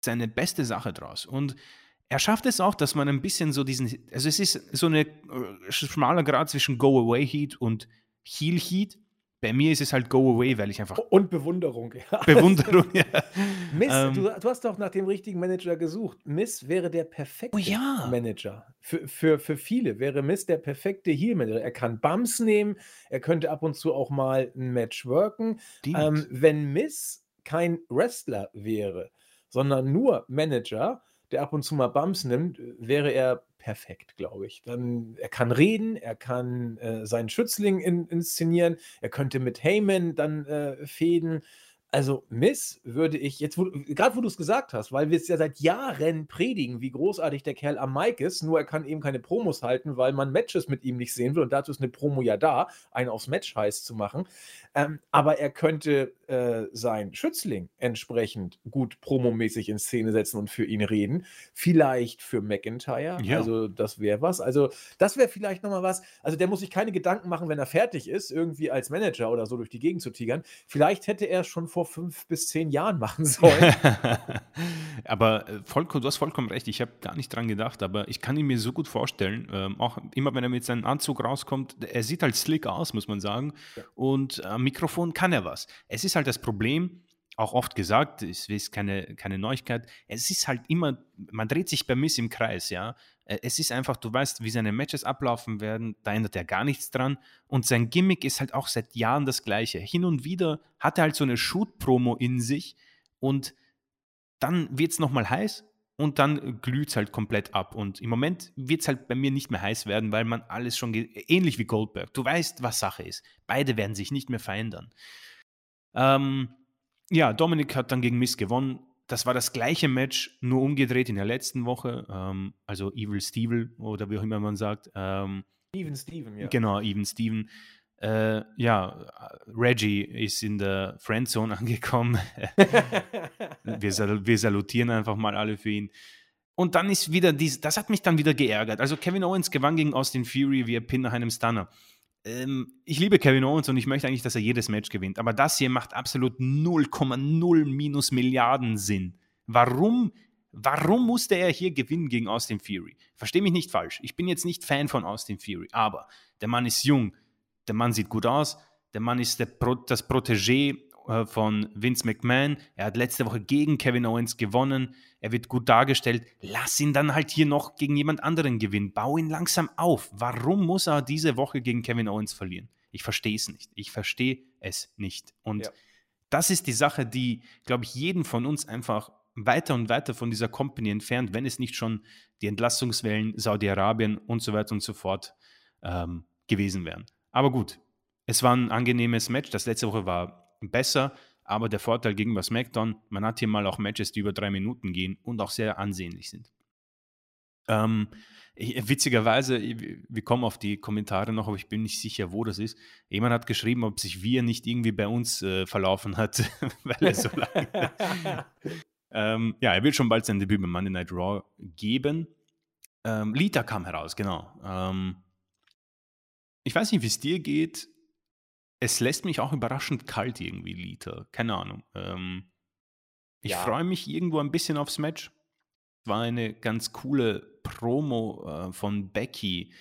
seine beste Sache draus. Und er schafft es auch, dass man ein bisschen so diesen, also es ist so ein äh, schmaler Grad zwischen Go-Away-Heat und Heal-Heat. Bei mir ist es halt Go Away, weil ich einfach. Und Bewunderung, ja. Bewunderung, ja. Miss, ähm, du, du, hast doch nach dem richtigen Manager gesucht. Miss wäre der perfekte oh ja. Manager. Für, für, für viele wäre Miss der perfekte Heal-Manager. Er kann Bums nehmen, er könnte ab und zu auch mal ein Match worken. Ähm, wenn Miss kein Wrestler wäre, sondern nur Manager, der ab und zu mal Bums nimmt, wäre er perfekt, glaube ich. Dann, er kann reden, er kann äh, seinen Schützling in, inszenieren, er könnte mit Heyman dann äh, fäden. Also Miss würde ich jetzt, gerade wo du es gesagt hast, weil wir es ja seit Jahren predigen, wie großartig der Kerl am Mike ist, nur er kann eben keine Promos halten, weil man Matches mit ihm nicht sehen will und dazu ist eine Promo ja da, einen aufs Match heiß zu machen. Ähm, aber er könnte äh, sein Schützling entsprechend gut promomäßig in Szene setzen und für ihn reden. Vielleicht für McIntyre. Ja. Also, das wäre was. Also, das wäre vielleicht nochmal was. Also, der muss sich keine Gedanken machen, wenn er fertig ist, irgendwie als Manager oder so durch die Gegend zu tigern. Vielleicht hätte er es schon vor fünf bis zehn Jahren machen sollen. aber äh, vollkommen, du hast vollkommen recht. Ich habe gar nicht dran gedacht, aber ich kann ihn mir so gut vorstellen. Ähm, auch immer, wenn er mit seinem Anzug rauskommt, er sieht halt slick aus, muss man sagen. Ja. Und am Mikrofon kann er was. Es ist halt das Problem, auch oft gesagt, es ist keine, keine Neuigkeit, es ist halt immer, man dreht sich bei Miss im Kreis, ja. Äh, es ist einfach, du weißt, wie seine Matches ablaufen werden, da ändert er gar nichts dran. Und sein Gimmick ist halt auch seit Jahren das gleiche. Hin und wieder hat er halt so eine Shoot-Promo in sich und dann wird es nochmal heiß und dann glüht es halt komplett ab. Und im Moment wird es halt bei mir nicht mehr heiß werden, weil man alles schon, ähnlich wie Goldberg, du weißt, was Sache ist. Beide werden sich nicht mehr verändern. Ähm, ja, Dominik hat dann gegen Miss gewonnen. Das war das gleiche Match, nur umgedreht in der letzten Woche. Ähm, also Evil Steve oder wie auch immer man sagt. Ähm, Even Steven, ja. Genau, Even Steven. Äh, ja, Reggie ist in der Friendzone angekommen. wir, sal wir, salutieren einfach mal alle für ihn. Und dann ist wieder dies, das hat mich dann wieder geärgert. Also Kevin Owens gewann gegen Austin Fury via Pin nach einem Stunner. Ähm, ich liebe Kevin Owens und ich möchte eigentlich, dass er jedes Match gewinnt. Aber das hier macht absolut 0,0 minus Milliarden Sinn. Warum Warum musste er hier gewinnen gegen Austin Fury? Verstehe mich nicht falsch. Ich bin jetzt nicht Fan von Austin Fury, aber der Mann ist jung, der Mann sieht gut aus. Der Mann ist Pro, das Protégé äh, von Vince McMahon. Er hat letzte Woche gegen Kevin Owens gewonnen. Er wird gut dargestellt. Lass ihn dann halt hier noch gegen jemand anderen gewinnen. Bau ihn langsam auf. Warum muss er diese Woche gegen Kevin Owens verlieren? Ich verstehe es nicht. Ich verstehe es nicht. Und ja. das ist die Sache, die, glaube ich, jeden von uns einfach weiter und weiter von dieser Company entfernt, wenn es nicht schon die Entlassungswellen Saudi-Arabien und so weiter und so fort ähm, gewesen wären. Aber gut, es war ein angenehmes Match. Das letzte Woche war besser, aber der Vorteil gegenüber SmackDown, man hat hier mal auch Matches, die über drei Minuten gehen und auch sehr ansehnlich sind. Ähm, witzigerweise, wir kommen auf die Kommentare noch, aber ich bin nicht sicher, wo das ist. Jemand hat geschrieben, ob sich wir nicht irgendwie bei uns äh, verlaufen hat, weil er so lange. ähm, ja, er wird schon bald sein Debüt bei Monday Night Raw geben. Ähm, Lita kam heraus, genau. Ähm, ich weiß nicht, wie es dir geht. Es lässt mich auch überraschend kalt irgendwie, Liter. Keine Ahnung. Ähm, ich ja. freue mich irgendwo ein bisschen aufs Match. War eine ganz coole Promo äh, von Becky,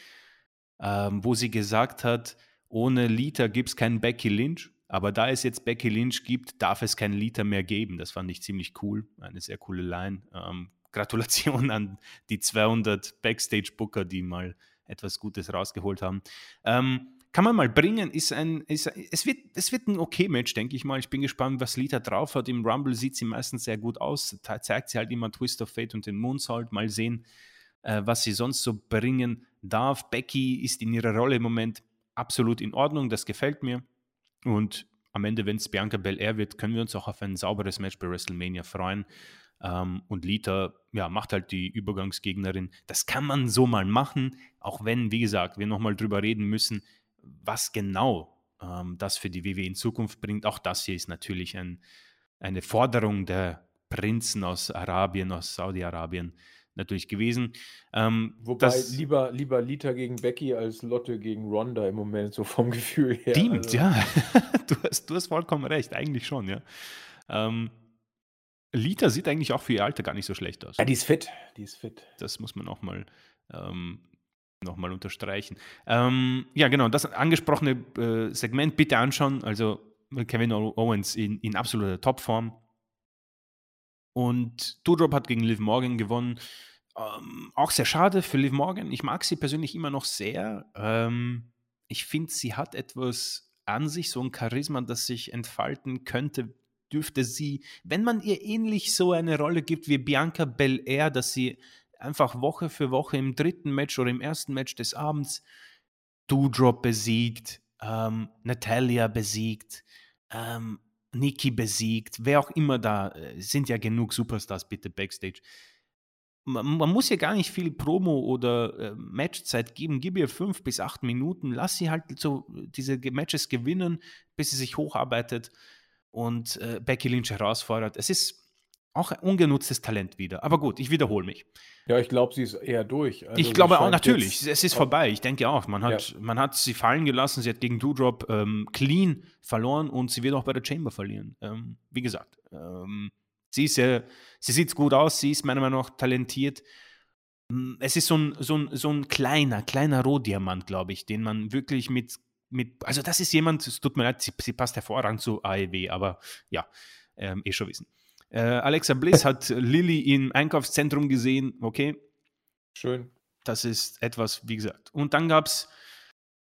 ähm, wo sie gesagt hat, ohne Liter gibt es keinen Becky Lynch. Aber da es jetzt Becky Lynch gibt, darf es keinen Liter mehr geben. Das fand ich ziemlich cool. Eine sehr coole Line. Ähm, Gratulation an die 200 Backstage-Booker, die mal etwas Gutes rausgeholt haben. Ähm, kann man mal bringen, ist ein, ist, es, wird, es wird ein okay Match, denke ich mal. Ich bin gespannt, was Lita drauf hat. Im Rumble sieht sie meistens sehr gut aus, da zeigt sie halt immer Twist of Fate und den Moonsault. Mal sehen, äh, was sie sonst so bringen darf. Becky ist in ihrer Rolle im Moment absolut in Ordnung, das gefällt mir. Und am Ende, wenn es Bianca Belair wird, können wir uns auch auf ein sauberes Match bei WrestleMania freuen. Ähm, und Lita ja, macht halt die Übergangsgegnerin. Das kann man so mal machen, auch wenn, wie gesagt, wir nochmal drüber reden müssen, was genau ähm, das für die WWE in Zukunft bringt. Auch das hier ist natürlich ein, eine Forderung der Prinzen aus Arabien, aus Saudi-Arabien natürlich gewesen. Ähm, Wobei lieber, lieber Lita gegen Becky als Lotte gegen Ronda im Moment, so vom Gefühl her. Stimmt, also. ja. du, hast, du hast vollkommen recht, eigentlich schon, ja. Ähm, Lita sieht eigentlich auch für ihr Alter gar nicht so schlecht aus. Ja, die ist fit. Die ist fit. Das muss man auch mal, ähm, noch mal unterstreichen. Ähm, ja, genau, das angesprochene äh, Segment bitte anschauen. Also Kevin Owens in, in absoluter Topform. Und Doudrop hat gegen Liv Morgan gewonnen. Ähm, auch sehr schade für Liv Morgan. Ich mag sie persönlich immer noch sehr. Ähm, ich finde, sie hat etwas an sich, so ein Charisma, das sich entfalten könnte, dürfte sie, wenn man ihr ähnlich so eine Rolle gibt wie Bianca Belair, dass sie einfach Woche für Woche im dritten Match oder im ersten Match des Abends Doudrop besiegt, ähm, Natalia besiegt, ähm, Nikki besiegt, wer auch immer da, äh, sind ja genug Superstars bitte backstage. man, man, muss ja gar nicht viel Promo oder äh, Matchzeit geben. Gib ihr fünf bis acht Minuten, lass sie halt so diese Matches gewinnen, bis sie sich hocharbeitet und äh, Becky Lynch herausfordert. Es ist auch ein ungenutztes Talent wieder. Aber gut, ich wiederhole mich. Ja, ich glaube, sie ist eher durch. Also ich glaube auch natürlich, es ist vorbei. Ich denke auch, man hat, ja. man hat sie fallen gelassen, sie hat gegen Doudrop ähm, clean verloren und sie wird auch bei der Chamber verlieren. Ähm, wie gesagt, ähm, sie ist ja, sie sieht gut aus, sie ist meiner Meinung nach talentiert. Mm, es ist so ein, so ein, so ein kleiner, kleiner Rohdiamant, glaube ich, den man wirklich mit, mit, also das ist jemand, es tut mir leid, sie, sie passt hervorragend zu AEW, aber ja, ähm, eh schon wissen. Äh, Alexa Bliss hat Lilly im Einkaufszentrum gesehen. Okay. Schön. Das ist etwas, wie gesagt. Und dann gab es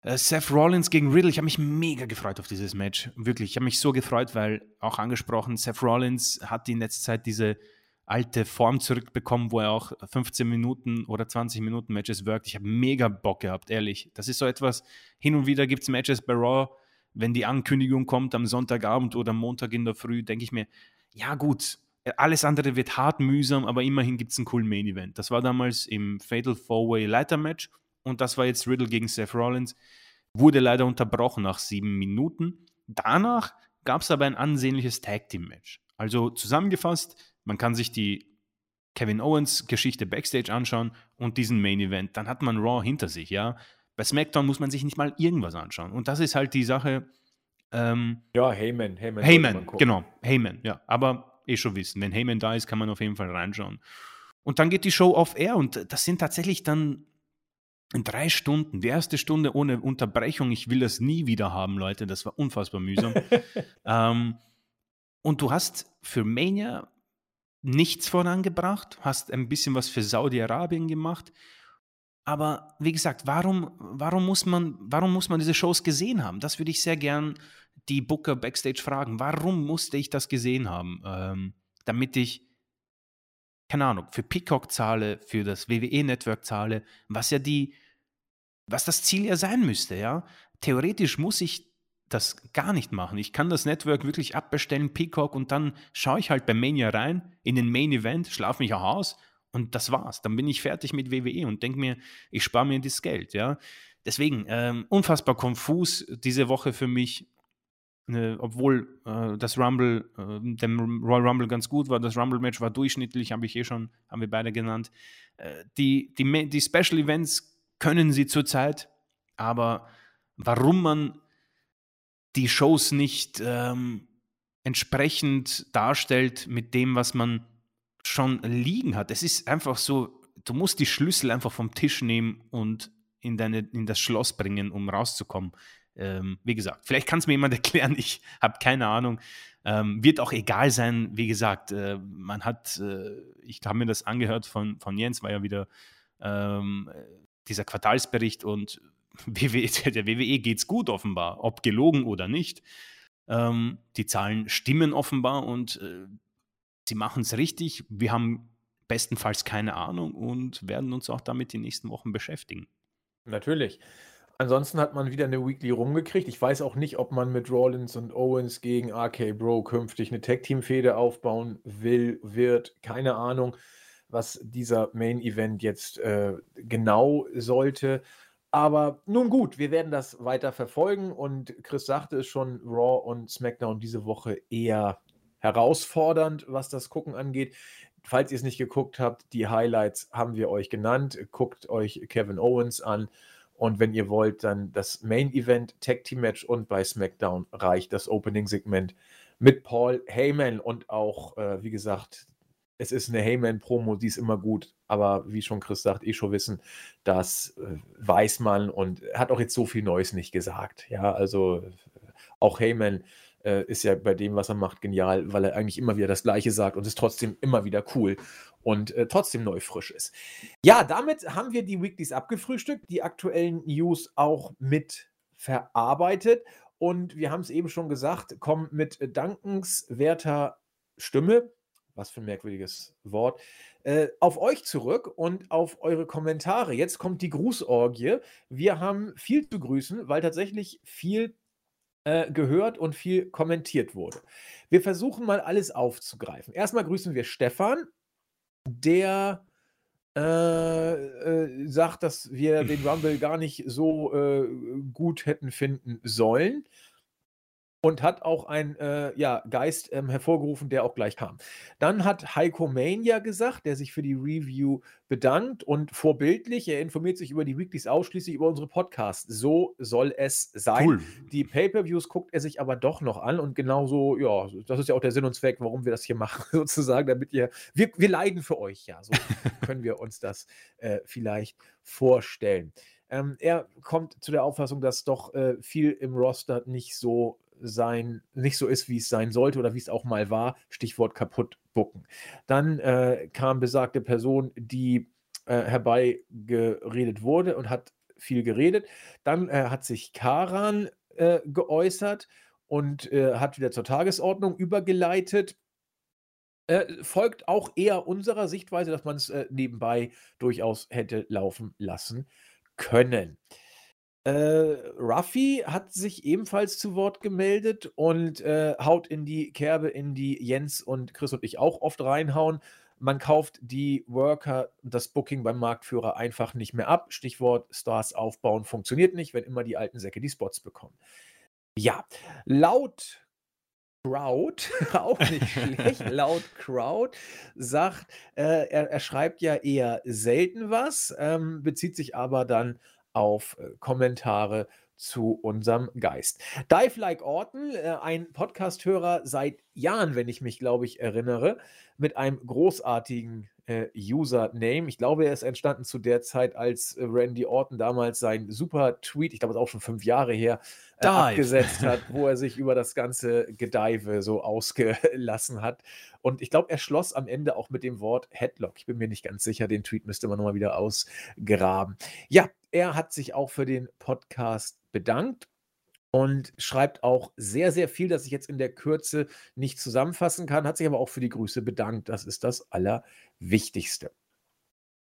äh, Seth Rollins gegen Riddle. Ich habe mich mega gefreut auf dieses Match. Wirklich. Ich habe mich so gefreut, weil auch angesprochen, Seth Rollins hat in letzter Zeit diese alte Form zurückbekommen, wo er auch 15 Minuten oder 20 Minuten Matches wirkt. Ich habe mega Bock gehabt, ehrlich. Das ist so etwas, hin und wieder gibt es Matches bei Raw, wenn die Ankündigung kommt am Sonntagabend oder Montag in der Früh, denke ich mir, ja gut, alles andere wird hart mühsam, aber immerhin gibt es einen coolen Main Event. Das war damals im Fatal Four-Way Leiter Match und das war jetzt Riddle gegen Seth Rollins. Wurde leider unterbrochen nach sieben Minuten. Danach gab es aber ein ansehnliches Tag Team Match. Also zusammengefasst, man kann sich die Kevin Owens Geschichte Backstage anschauen und diesen Main Event. Dann hat man Raw hinter sich, ja. Bei SmackDown muss man sich nicht mal irgendwas anschauen. Und das ist halt die Sache, ähm, ja, Heyman. Heyman, Heyman genau. Heyman, ja. Aber eh schon wissen, wenn Heyman da ist, kann man auf jeden Fall reinschauen. Und dann geht die Show auf Air und das sind tatsächlich dann drei Stunden. Die erste Stunde ohne Unterbrechung. Ich will das nie wieder haben, Leute. Das war unfassbar mühsam. ähm, und du hast für Mania nichts vorangebracht, hast ein bisschen was für Saudi-Arabien gemacht. Aber wie gesagt, warum, warum, muss man, warum muss man diese Shows gesehen haben? Das würde ich sehr gern die Booker backstage fragen, warum musste ich das gesehen haben? Ähm, damit ich, keine Ahnung, für Peacock zahle, für das WWE-Network zahle, was ja die, was das Ziel ja sein müsste, ja. Theoretisch muss ich das gar nicht machen. Ich kann das Network wirklich abbestellen, Peacock, und dann schaue ich halt bei Mania rein, in den Main Event, schlafe mich auch aus und das war's. Dann bin ich fertig mit WWE und denke mir, ich spare mir das Geld, ja. Deswegen, ähm, unfassbar konfus diese Woche für mich äh, obwohl äh, das Rumble, äh, dem Royal Rumble ganz gut war, das Rumble-Match war durchschnittlich, habe ich eh schon, haben wir beide genannt. Äh, die, die, die Special Events können sie zurzeit, aber warum man die Shows nicht ähm, entsprechend darstellt mit dem, was man schon liegen hat. Es ist einfach so, du musst die Schlüssel einfach vom Tisch nehmen und in, deine, in das Schloss bringen, um rauszukommen. Ähm, wie gesagt, vielleicht kann es mir jemand erklären, ich habe keine Ahnung. Ähm, wird auch egal sein, wie gesagt, äh, man hat, äh, ich habe mir das angehört von, von Jens, war ja wieder ähm, dieser Quartalsbericht und WWE, der WWE geht es gut offenbar, ob gelogen oder nicht. Ähm, die Zahlen stimmen offenbar und äh, sie machen es richtig. Wir haben bestenfalls keine Ahnung und werden uns auch damit die nächsten Wochen beschäftigen. Natürlich. Ansonsten hat man wieder eine Weekly rumgekriegt. Ich weiß auch nicht, ob man mit Rollins und Owens gegen RK Bro künftig eine Tag-Team-Fehde aufbauen will, wird. Keine Ahnung, was dieser Main-Event jetzt äh, genau sollte. Aber nun gut, wir werden das weiter verfolgen und Chris sagte es schon, Raw und SmackDown diese Woche eher herausfordernd, was das Gucken angeht. Falls ihr es nicht geguckt habt, die Highlights haben wir euch genannt. Guckt euch Kevin Owens an und wenn ihr wollt, dann das Main Event Tag Team Match und bei SmackDown reicht das Opening Segment mit Paul Heyman und auch, äh, wie gesagt, es ist eine Heyman-Promo, die ist immer gut, aber wie schon Chris sagt, eh schon wissen, das äh, weiß man und hat auch jetzt so viel Neues nicht gesagt. Ja, also auch Heyman äh, ist ja bei dem, was er macht, genial, weil er eigentlich immer wieder das Gleiche sagt und ist trotzdem immer wieder cool und äh, trotzdem neu frisch ist. Ja, damit haben wir die Weeklies abgefrühstückt, die aktuellen News auch mit verarbeitet und wir haben es eben schon gesagt, kommen mit dankenswerter Stimme, was für ein merkwürdiges Wort, äh, auf euch zurück und auf eure Kommentare. Jetzt kommt die Grußorgie. Wir haben viel zu grüßen, weil tatsächlich viel äh, gehört und viel kommentiert wurde. Wir versuchen mal alles aufzugreifen. Erstmal grüßen wir Stefan, der äh, äh, sagt, dass wir den Rumble gar nicht so äh, gut hätten finden sollen und hat auch einen äh, ja, Geist ähm, hervorgerufen, der auch gleich kam. Dann hat Heiko Mania gesagt, der sich für die Review bedankt und vorbildlich, er informiert sich über die Weeklies ausschließlich über unsere Podcasts. So soll es sein. Cool. Die Pay-Per-Views guckt er sich aber doch noch an und genauso, ja, das ist ja auch der Sinn und Zweck, warum wir das hier machen, sozusagen, damit ihr, wir, wir leiden für euch, ja, so können wir uns das äh, vielleicht vorstellen. Ähm, er kommt zu der Auffassung, dass doch äh, viel im Roster nicht so sein, nicht so ist, wie es sein sollte oder wie es auch mal war. Stichwort kaputt bucken. Dann äh, kam besagte Person, die äh, herbeigeredet wurde und hat viel geredet. Dann äh, hat sich Karan äh, geäußert und äh, hat wieder zur Tagesordnung übergeleitet. Äh, folgt auch eher unserer Sichtweise, dass man es nebenbei durchaus hätte laufen lassen können. Äh, Ruffy hat sich ebenfalls zu Wort gemeldet und äh, haut in die Kerbe, in die Jens und Chris und ich auch oft reinhauen. Man kauft die Worker, das Booking beim Marktführer einfach nicht mehr ab. Stichwort Stars aufbauen funktioniert nicht, wenn immer die alten Säcke die Spots bekommen. Ja, laut Crowd, auch nicht schlecht, laut Crowd, sagt, äh, er, er, schreibt ja eher selten was, ähm, bezieht sich aber dann auf äh, Kommentare zu unserem Geist. Dive Like Orton, äh, ein Podcast-Hörer seit Jahren, wenn ich mich, glaube ich, erinnere, mit einem großartigen äh, Username. Ich glaube, er ist entstanden zu der Zeit, als äh, Randy Orton damals sein super Tweet, ich glaube, es ist auch schon fünf Jahre her, äh, abgesetzt hat, wo er sich über das ganze Gedive so ausgelassen hat. Und ich glaube, er schloss am Ende auch mit dem Wort Headlock. Ich bin mir nicht ganz sicher, den Tweet müsste man nochmal wieder ausgraben. Ja, er hat sich auch für den Podcast bedankt und schreibt auch sehr, sehr viel, das ich jetzt in der Kürze nicht zusammenfassen kann, hat sich aber auch für die Grüße bedankt. Das ist das Allerwichtigste.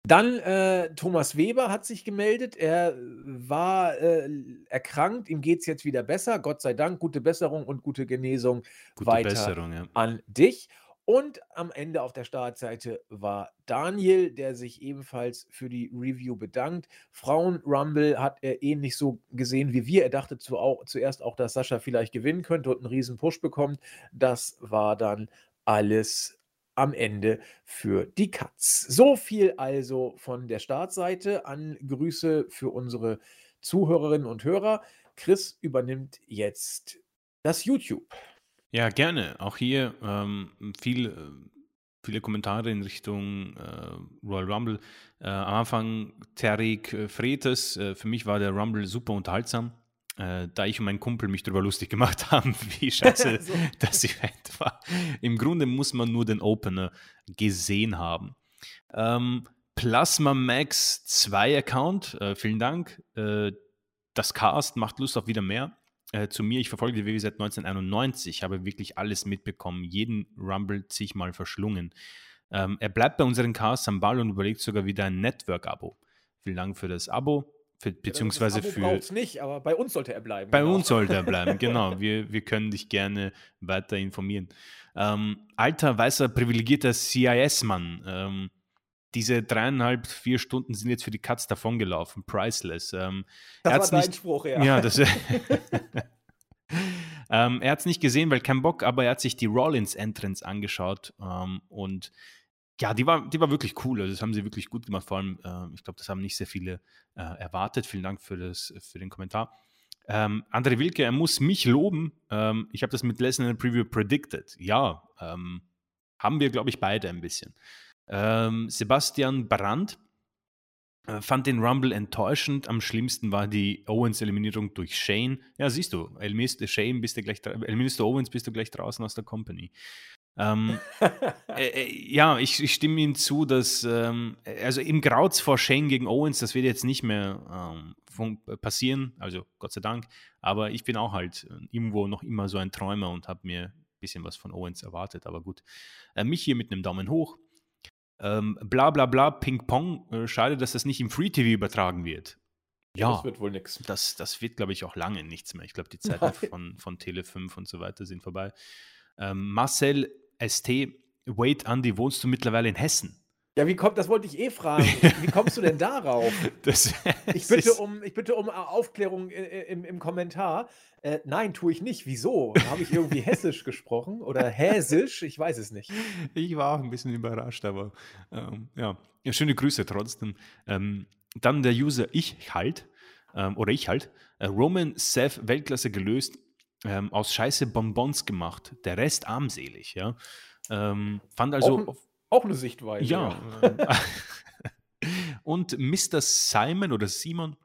Dann äh, Thomas Weber hat sich gemeldet. Er war äh, erkrankt. Ihm geht es jetzt wieder besser. Gott sei Dank. Gute Besserung und gute Genesung gute weiter Besserung, ja. an dich. Und am Ende auf der Startseite war Daniel, der sich ebenfalls für die Review bedankt. Frauen Rumble hat er ähnlich so gesehen wie wir. Er dachte zu auch, zuerst auch, dass Sascha vielleicht gewinnen könnte und einen riesen Push bekommt. Das war dann alles am Ende für die Katz. So viel also von der Startseite an Grüße für unsere Zuhörerinnen und Hörer. Chris übernimmt jetzt das YouTube. Ja, gerne. Auch hier ähm, viel, äh, viele Kommentare in Richtung äh, Royal Rumble. Äh, am Anfang Terik äh, Fretes. Äh, für mich war der Rumble super unterhaltsam. Äh, da ich und mein Kumpel mich darüber lustig gemacht haben, wie scheiße so. das Event war. Im Grunde muss man nur den Opener gesehen haben. Ähm, Plasma Max 2 Account, vielen Dank. das Cast macht Lust auf wieder mehr äh, zu mir, ich verfolge die WWE seit 1991, habe wirklich alles mitbekommen, jeden Rumble zig mal verschlungen. Ähm, er bleibt bei unseren Casts am Ball und überlegt sogar wieder ein Network-Abo. Vielen Dank für das Abo. Für, beziehungsweise Abo für. nicht, aber bei uns sollte er bleiben. Bei genau. uns sollte er bleiben, genau. Wir, wir können dich gerne weiter informieren. Ähm, alter, weißer, privilegierter CIS-Mann. Ähm, diese dreieinhalb, vier Stunden sind jetzt für die Katz davongelaufen. Priceless. Ähm, das war dein nicht, Spruch, ja. Ja, das. ähm, er hat es nicht gesehen, weil kein Bock, aber er hat sich die Rollins-Entrance angeschaut ähm, und ja, die war, die war wirklich cool. Also das haben sie wirklich gut gemacht. Vor allem, äh, ich glaube, das haben nicht sehr viele äh, erwartet. Vielen Dank für, das, für den Kommentar. Ähm, André Wilke, er muss mich loben. Ähm, ich habe das mit Lesnar in der Preview predicted. Ja, ähm, haben wir, glaube ich, beide ein bisschen. Ähm, Sebastian Brandt äh, fand den Rumble enttäuschend. Am schlimmsten war die Owens-Eliminierung durch Shane. Ja, siehst du, eliminierst Shane, bist du gleich, eliminierst du Owens, bist du gleich draußen aus der Company. Ähm, äh, äh, ja, ich, ich, stimme Ihnen zu, dass ähm, also im Grauz vor Shane gegen Owens, das wird jetzt nicht mehr ähm, passieren, also Gott sei Dank, aber ich bin auch halt äh, irgendwo noch immer so ein Träumer und habe mir ein bisschen was von Owens erwartet, aber gut. Äh, mich hier mit einem Daumen hoch. Ähm, bla bla bla, Ping-Pong. Äh, schade, dass das nicht im Free-TV übertragen wird. Ja, das wird wohl nichts. Das, das wird, glaube ich, auch lange nichts mehr. Ich glaube, die Zeiten von, von Tele 5 und so weiter sind vorbei. Ähm, Marcel ST, wait, Andy, wohnst du mittlerweile in Hessen? Ja, wie kommt, das wollte ich eh fragen. Wie kommst du denn darauf? Das, ich, bitte um, ich bitte um Aufklärung im, im Kommentar. Äh, nein, tue ich nicht. Wieso? Habe ich irgendwie hessisch gesprochen oder häsisch? Ich weiß es nicht. Ich war auch ein bisschen überrascht, aber ähm, ja. ja. schöne Grüße trotzdem. Ähm, dann der User Ich halt, ähm, oder ich halt, äh, Roman Seth Weltklasse gelöst, ähm, aus Scheiße Bonbons gemacht, der Rest armselig, ja. Ähm, fand also. Auch, auch eine Sichtweise. Ja. und Mr. Simon oder Simon,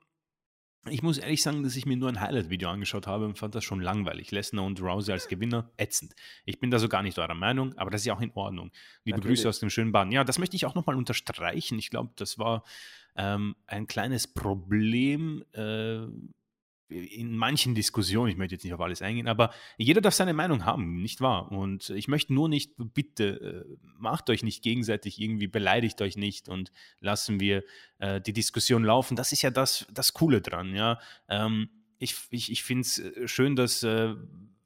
ich muss ehrlich sagen, dass ich mir nur ein Highlight-Video angeschaut habe und fand das schon langweilig. Lesnar und Rousey als Gewinner, ätzend. Ich bin da so gar nicht eurer Meinung, aber das ist ja auch in Ordnung. Liebe Natürlich. Grüße aus dem schönen Bahn. Ja, das möchte ich auch nochmal unterstreichen. Ich glaube, das war ähm, ein kleines Problem. Äh, in manchen Diskussionen, ich möchte jetzt nicht auf alles eingehen, aber jeder darf seine Meinung haben, nicht wahr? Und ich möchte nur nicht, bitte, äh, macht euch nicht gegenseitig irgendwie, beleidigt euch nicht und lassen wir äh, die Diskussion laufen. Das ist ja das, das Coole dran, ja. Ähm, ich ich, ich finde es äh, schön, dass äh,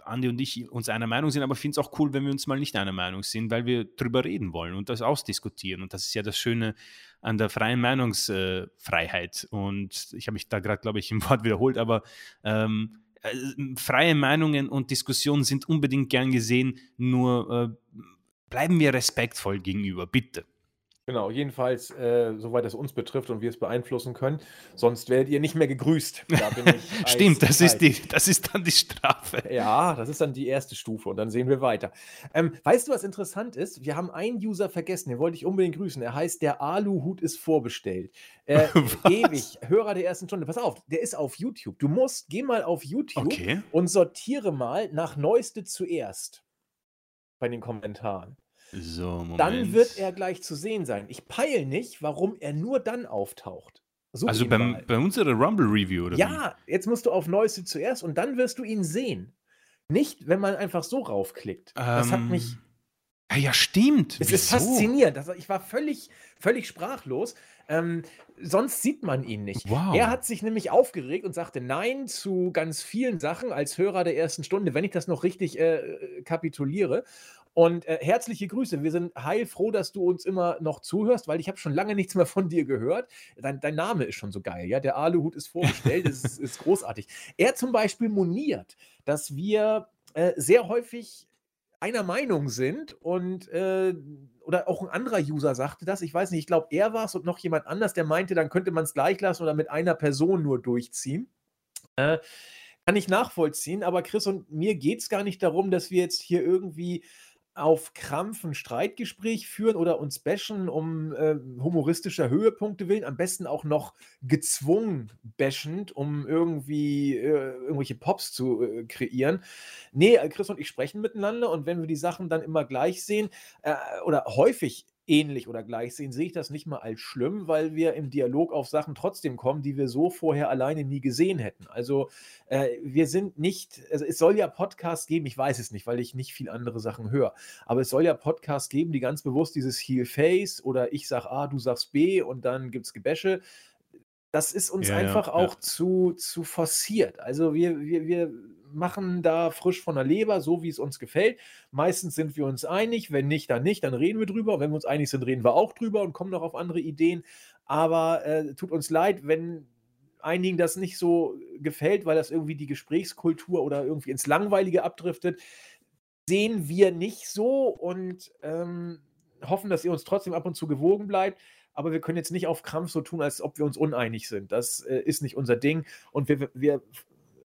Andi und ich uns einer Meinung sind, aber ich finde es auch cool, wenn wir uns mal nicht einer Meinung sind, weil wir drüber reden wollen und das ausdiskutieren. Und das ist ja das Schöne an der freien Meinungsfreiheit. Und ich habe mich da gerade, glaube ich, im Wort wiederholt, aber ähm, äh, freie Meinungen und Diskussionen sind unbedingt gern gesehen, nur äh, bleiben wir respektvoll gegenüber, bitte. Genau, jedenfalls, äh, soweit es uns betrifft und wir es beeinflussen können. Sonst werdet ihr nicht mehr gegrüßt. Da Stimmt, das ist, die, das ist dann die Strafe. Ja, das ist dann die erste Stufe und dann sehen wir weiter. Ähm, weißt du, was interessant ist? Wir haben einen User vergessen, den wollte ich unbedingt grüßen. Er heißt, der Aluhut ist vorbestellt. Äh, ewig, Hörer der ersten Stunde. Pass auf, der ist auf YouTube. Du musst, geh mal auf YouTube okay. und sortiere mal nach Neueste zuerst bei den Kommentaren. So, Moment. Dann wird er gleich zu sehen sein. Ich peile nicht, warum er nur dann auftaucht. Such also beim, bei unserer Rumble-Review, oder? Ja, wie? jetzt musst du auf Neueste zuerst und dann wirst du ihn sehen. Nicht, wenn man einfach so raufklickt. Ähm, das hat mich. Ja, ja stimmt. Es Wieso? ist faszinierend. Also ich war völlig, völlig sprachlos. Ähm, sonst sieht man ihn nicht. Wow. Er hat sich nämlich aufgeregt und sagte Nein zu ganz vielen Sachen als Hörer der ersten Stunde, wenn ich das noch richtig äh, kapituliere. Und äh, herzliche Grüße. Wir sind heilfroh, dass du uns immer noch zuhörst, weil ich habe schon lange nichts mehr von dir gehört. Dein, dein, Name ist schon so geil, ja. Der Aluhut ist vorgestellt, das ist, ist, großartig. Er zum Beispiel moniert, dass wir äh, sehr häufig einer Meinung sind und äh, oder auch ein anderer User sagte das, ich weiß nicht, ich glaube, er war es und noch jemand anders, der meinte, dann könnte man es gleich lassen oder mit einer Person nur durchziehen. Äh, kann ich nachvollziehen, aber Chris und mir geht es gar nicht darum, dass wir jetzt hier irgendwie auf Krampf ein Streitgespräch führen oder uns bashen um äh, humoristischer Höhepunkte willen, am besten auch noch gezwungen bashend, um irgendwie äh, irgendwelche Pops zu äh, kreieren. Nee, Chris und ich sprechen miteinander und wenn wir die Sachen dann immer gleich sehen äh, oder häufig ähnlich oder gleich sehen, sehe ich das nicht mal als schlimm, weil wir im Dialog auf Sachen trotzdem kommen, die wir so vorher alleine nie gesehen hätten. Also äh, wir sind nicht, also es soll ja Podcasts geben, ich weiß es nicht, weil ich nicht viel andere Sachen höre, aber es soll ja Podcasts geben, die ganz bewusst dieses Heel-Face oder ich sag A, du sagst B und dann gibt es Gebäsche. Das ist uns ja, einfach ja, auch ja. Zu, zu forciert. Also wir, wir, wir machen da frisch von der Leber, so wie es uns gefällt. Meistens sind wir uns einig, wenn nicht, dann nicht, dann reden wir drüber. Wenn wir uns einig sind, reden wir auch drüber und kommen noch auf andere Ideen. Aber äh, tut uns leid, wenn einigen das nicht so gefällt, weil das irgendwie die Gesprächskultur oder irgendwie ins Langweilige abdriftet. Sehen wir nicht so und ähm, hoffen, dass ihr uns trotzdem ab und zu gewogen bleibt aber wir können jetzt nicht auf Krampf so tun, als ob wir uns uneinig sind. Das äh, ist nicht unser Ding. Und wir, wir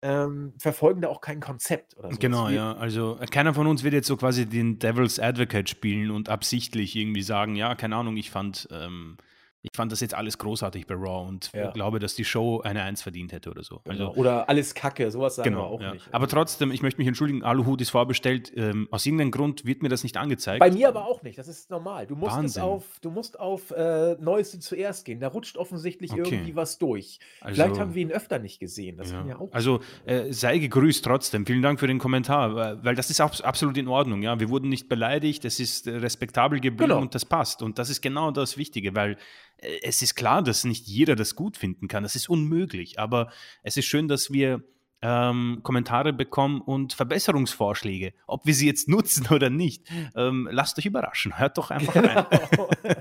ähm, verfolgen da auch kein Konzept oder so. Genau, ja. Also äh, keiner von uns wird jetzt so quasi den Devil's Advocate spielen und absichtlich irgendwie sagen, ja, keine Ahnung, ich fand ähm, ich fand das jetzt alles großartig bei Raw und ja. glaube, dass die Show eine Eins verdient hätte oder so. Genau. Also, oder alles Kacke, sowas sagen genau, wir auch ja. nicht. Aber trotzdem, ich möchte mich entschuldigen, Aluhut ist vorbestellt. Ähm, aus irgendeinem Grund wird mir das nicht angezeigt. Bei mir aber auch nicht, das ist normal. Du musst, auf, du musst auf äh, Neueste zuerst gehen. Da rutscht offensichtlich okay. irgendwie was durch. Also, Vielleicht haben wir ihn öfter nicht gesehen. Ja. also äh, sei gegrüßt trotzdem. Vielen Dank für den Kommentar, weil das ist absolut in Ordnung. Ja? Wir wurden nicht beleidigt, es ist äh, respektabel geblieben genau. und das passt. Und das ist genau das Wichtige, weil es ist klar, dass nicht jeder das gut finden kann. Das ist unmöglich. Aber es ist schön, dass wir ähm, Kommentare bekommen und Verbesserungsvorschläge. Ob wir sie jetzt nutzen oder nicht, ähm, lasst euch überraschen. Hört doch einfach rein.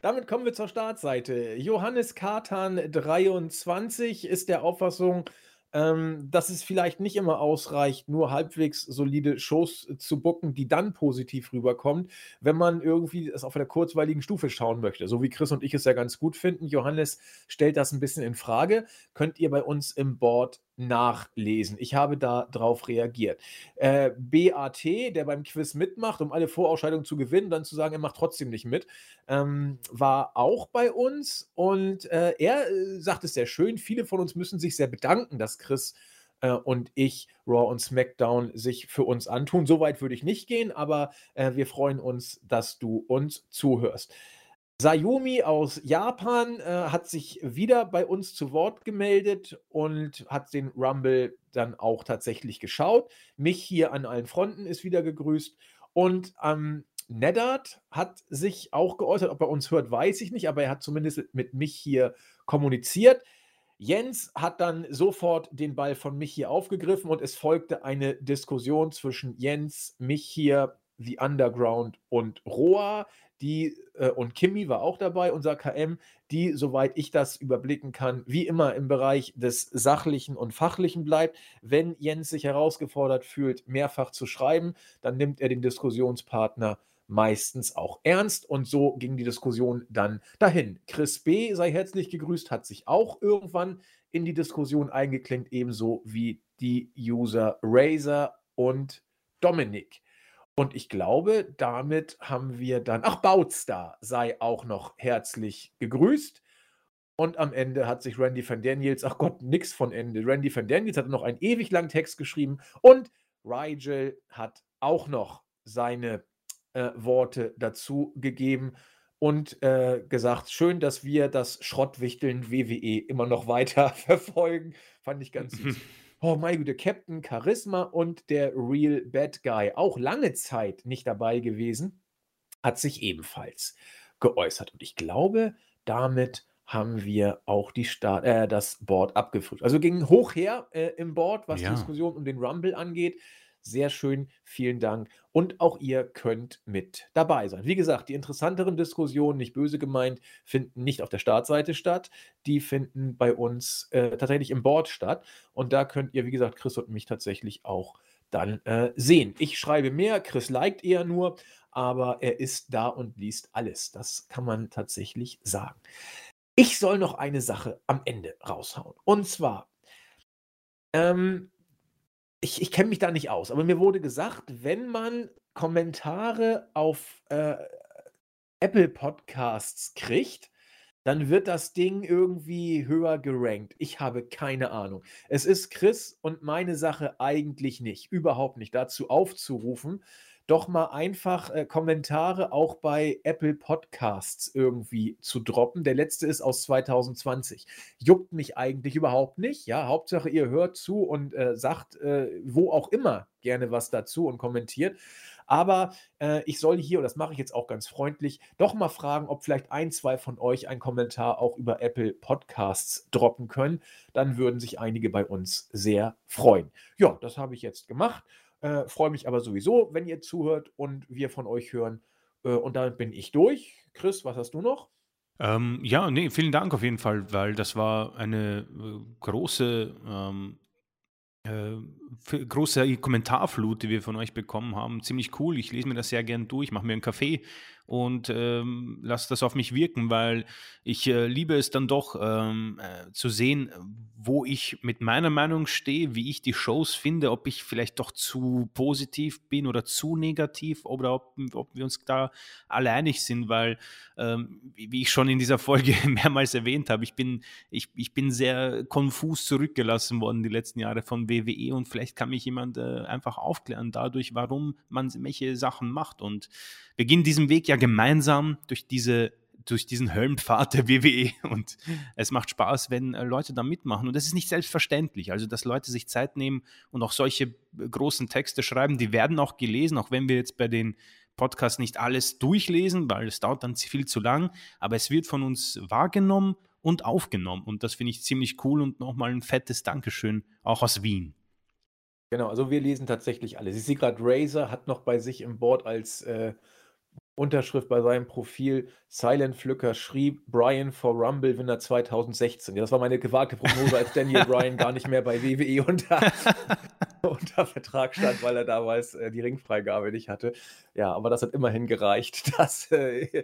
damit kommen wir zur Startseite. Johannes Katan 23 ist der Auffassung, ähm, dass es vielleicht nicht immer ausreicht, nur halbwegs solide Shows äh, zu bucken, die dann positiv rüberkommen, wenn man irgendwie es auf einer kurzweiligen Stufe schauen möchte. So wie Chris und ich es ja ganz gut finden. Johannes stellt das ein bisschen in Frage. Könnt ihr bei uns im Board nachlesen. Ich habe da drauf reagiert. Äh, BAT, der beim Quiz mitmacht, um alle Vorausscheidungen zu gewinnen, dann zu sagen, er macht trotzdem nicht mit, ähm, war auch bei uns und äh, er äh, sagt es sehr schön. Viele von uns müssen sich sehr bedanken, dass Chris äh, und ich Raw und SmackDown sich für uns antun. Soweit würde ich nicht gehen, aber äh, wir freuen uns, dass du uns zuhörst. Sayumi aus Japan äh, hat sich wieder bei uns zu Wort gemeldet und hat den Rumble dann auch tatsächlich geschaut. Mich hier an allen Fronten ist wieder gegrüßt. Und ähm, Neddard hat sich auch geäußert. Ob er uns hört, weiß ich nicht, aber er hat zumindest mit mich hier kommuniziert. Jens hat dann sofort den Ball von mich hier aufgegriffen und es folgte eine Diskussion zwischen Jens, mich hier, The Underground und Roa die, äh, und Kimi war auch dabei, unser KM, die, soweit ich das überblicken kann, wie immer im Bereich des Sachlichen und Fachlichen bleibt. Wenn Jens sich herausgefordert fühlt, mehrfach zu schreiben, dann nimmt er den Diskussionspartner meistens auch ernst und so ging die Diskussion dann dahin. Chris B. sei herzlich gegrüßt, hat sich auch irgendwann in die Diskussion eingeklinkt, ebenso wie die User Razer und Dominik. Und ich glaube, damit haben wir dann, ach, Bautstar sei auch noch herzlich gegrüßt. Und am Ende hat sich Randy van Daniels, ach Gott, nix von Ende. Randy van Daniels hat noch einen ewig langen Text geschrieben und Rigel hat auch noch seine äh, Worte dazu gegeben und äh, gesagt, schön, dass wir das Schrottwichteln WWE immer noch weiter verfolgen. Fand ich ganz süß. Oh mein Güte, Captain Charisma und der Real Bad Guy, auch lange Zeit nicht dabei gewesen, hat sich ebenfalls geäußert. Und ich glaube, damit haben wir auch die Start, äh, das Board abgefrühstückt. Also ging hoch her äh, im Board, was ja. die Diskussion um den Rumble angeht. Sehr schön, vielen Dank. Und auch ihr könnt mit dabei sein. Wie gesagt, die interessanteren Diskussionen, nicht böse gemeint, finden nicht auf der Startseite statt. Die finden bei uns äh, tatsächlich im Board statt. Und da könnt ihr, wie gesagt, Chris und mich tatsächlich auch dann äh, sehen. Ich schreibe mehr, Chris liked eher nur, aber er ist da und liest alles. Das kann man tatsächlich sagen. Ich soll noch eine Sache am Ende raushauen. Und zwar, ähm, ich, ich kenne mich da nicht aus, aber mir wurde gesagt, wenn man Kommentare auf äh, Apple Podcasts kriegt, dann wird das Ding irgendwie höher gerankt. Ich habe keine Ahnung. Es ist Chris und meine Sache eigentlich nicht, überhaupt nicht dazu aufzurufen, doch mal einfach äh, Kommentare auch bei Apple Podcasts irgendwie zu droppen. Der letzte ist aus 2020. Juckt mich eigentlich überhaupt nicht. Ja, Hauptsache ihr hört zu und äh, sagt äh, wo auch immer gerne was dazu und kommentiert. Aber äh, ich soll hier, und das mache ich jetzt auch ganz freundlich, doch mal fragen, ob vielleicht ein, zwei von euch einen Kommentar auch über Apple Podcasts droppen können. Dann würden sich einige bei uns sehr freuen. Ja, das habe ich jetzt gemacht. Äh, Freue mich aber sowieso, wenn ihr zuhört und wir von euch hören. Äh, und damit bin ich durch. Chris, was hast du noch? Ähm, ja, nee, vielen Dank auf jeden Fall, weil das war eine äh, große ähm, äh, große Kommentarflut, die wir von euch bekommen haben. Ziemlich cool. Ich lese mir das sehr gern durch, mache mir einen Kaffee und ähm, lasse das auf mich wirken, weil ich äh, liebe es dann doch ähm, äh, zu sehen, wo ich mit meiner Meinung stehe, wie ich die Shows finde, ob ich vielleicht doch zu positiv bin oder zu negativ oder ob, ob wir uns da alle einig sind, weil, ähm, wie ich schon in dieser Folge mehrmals erwähnt habe, ich bin, ich, ich bin sehr konfus zurückgelassen worden die letzten Jahre von WWE und vielleicht kann mich jemand äh, einfach aufklären dadurch, warum man welche Sachen macht. Und wir gehen diesen Weg ja gemeinsam durch diese durch diesen Höllenpfad der WWE und es macht Spaß, wenn äh, Leute da mitmachen. Und das ist nicht selbstverständlich, also dass Leute sich Zeit nehmen und auch solche äh, großen Texte schreiben, die werden auch gelesen, auch wenn wir jetzt bei den Podcasts nicht alles durchlesen, weil es dauert dann viel zu lang, aber es wird von uns wahrgenommen und aufgenommen. Und das finde ich ziemlich cool und nochmal ein fettes Dankeschön auch aus Wien. Genau, also wir lesen tatsächlich alles. Ich sehe gerade, Razer hat noch bei sich im Board als äh, Unterschrift bei seinem Profil, Silent Flücker schrieb, Brian for Rumble Winner 2016. Ja, das war meine gewagte Prognose, als Daniel Bryan gar nicht mehr bei WWE unter, unter Vertrag stand, weil er damals äh, die Ringfreigabe nicht hatte. Ja, aber das hat immerhin gereicht, dass äh,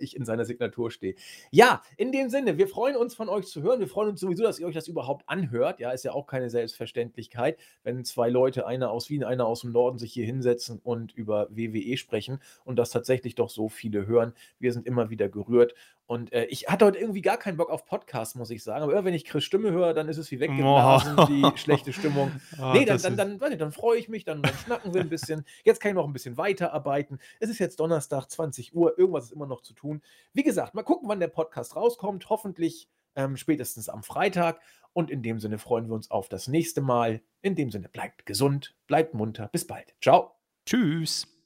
ich in seiner Signatur stehe. Ja, in dem Sinne, wir freuen uns von euch zu hören. Wir freuen uns sowieso, dass ihr euch das überhaupt anhört. Ja, ist ja auch keine Selbstverständlichkeit, wenn zwei Leute, einer aus Wien, einer aus dem Norden, sich hier hinsetzen und über WWE sprechen und das tatsächlich doch so viele hören. Wir sind immer wieder gerührt. Und äh, ich hatte heute irgendwie gar keinen Bock auf Podcast, muss ich sagen. Aber immer, wenn ich Chris Stimme höre, dann ist es wie weggeblasen, oh. die schlechte Stimmung. Oh, nee, dann, dann, dann, dann, dann freue ich mich, dann, dann schnacken wir ein bisschen. Jetzt kann ich noch ein bisschen weiterarbeiten. Es ist jetzt Donnerstag, 20 Uhr. Irgendwas ist immer noch zu tun. Wie gesagt, mal gucken, wann der Podcast rauskommt. Hoffentlich ähm, spätestens am Freitag. Und in dem Sinne freuen wir uns auf das nächste Mal. In dem Sinne, bleibt gesund, bleibt munter. Bis bald. Ciao. Tschüss.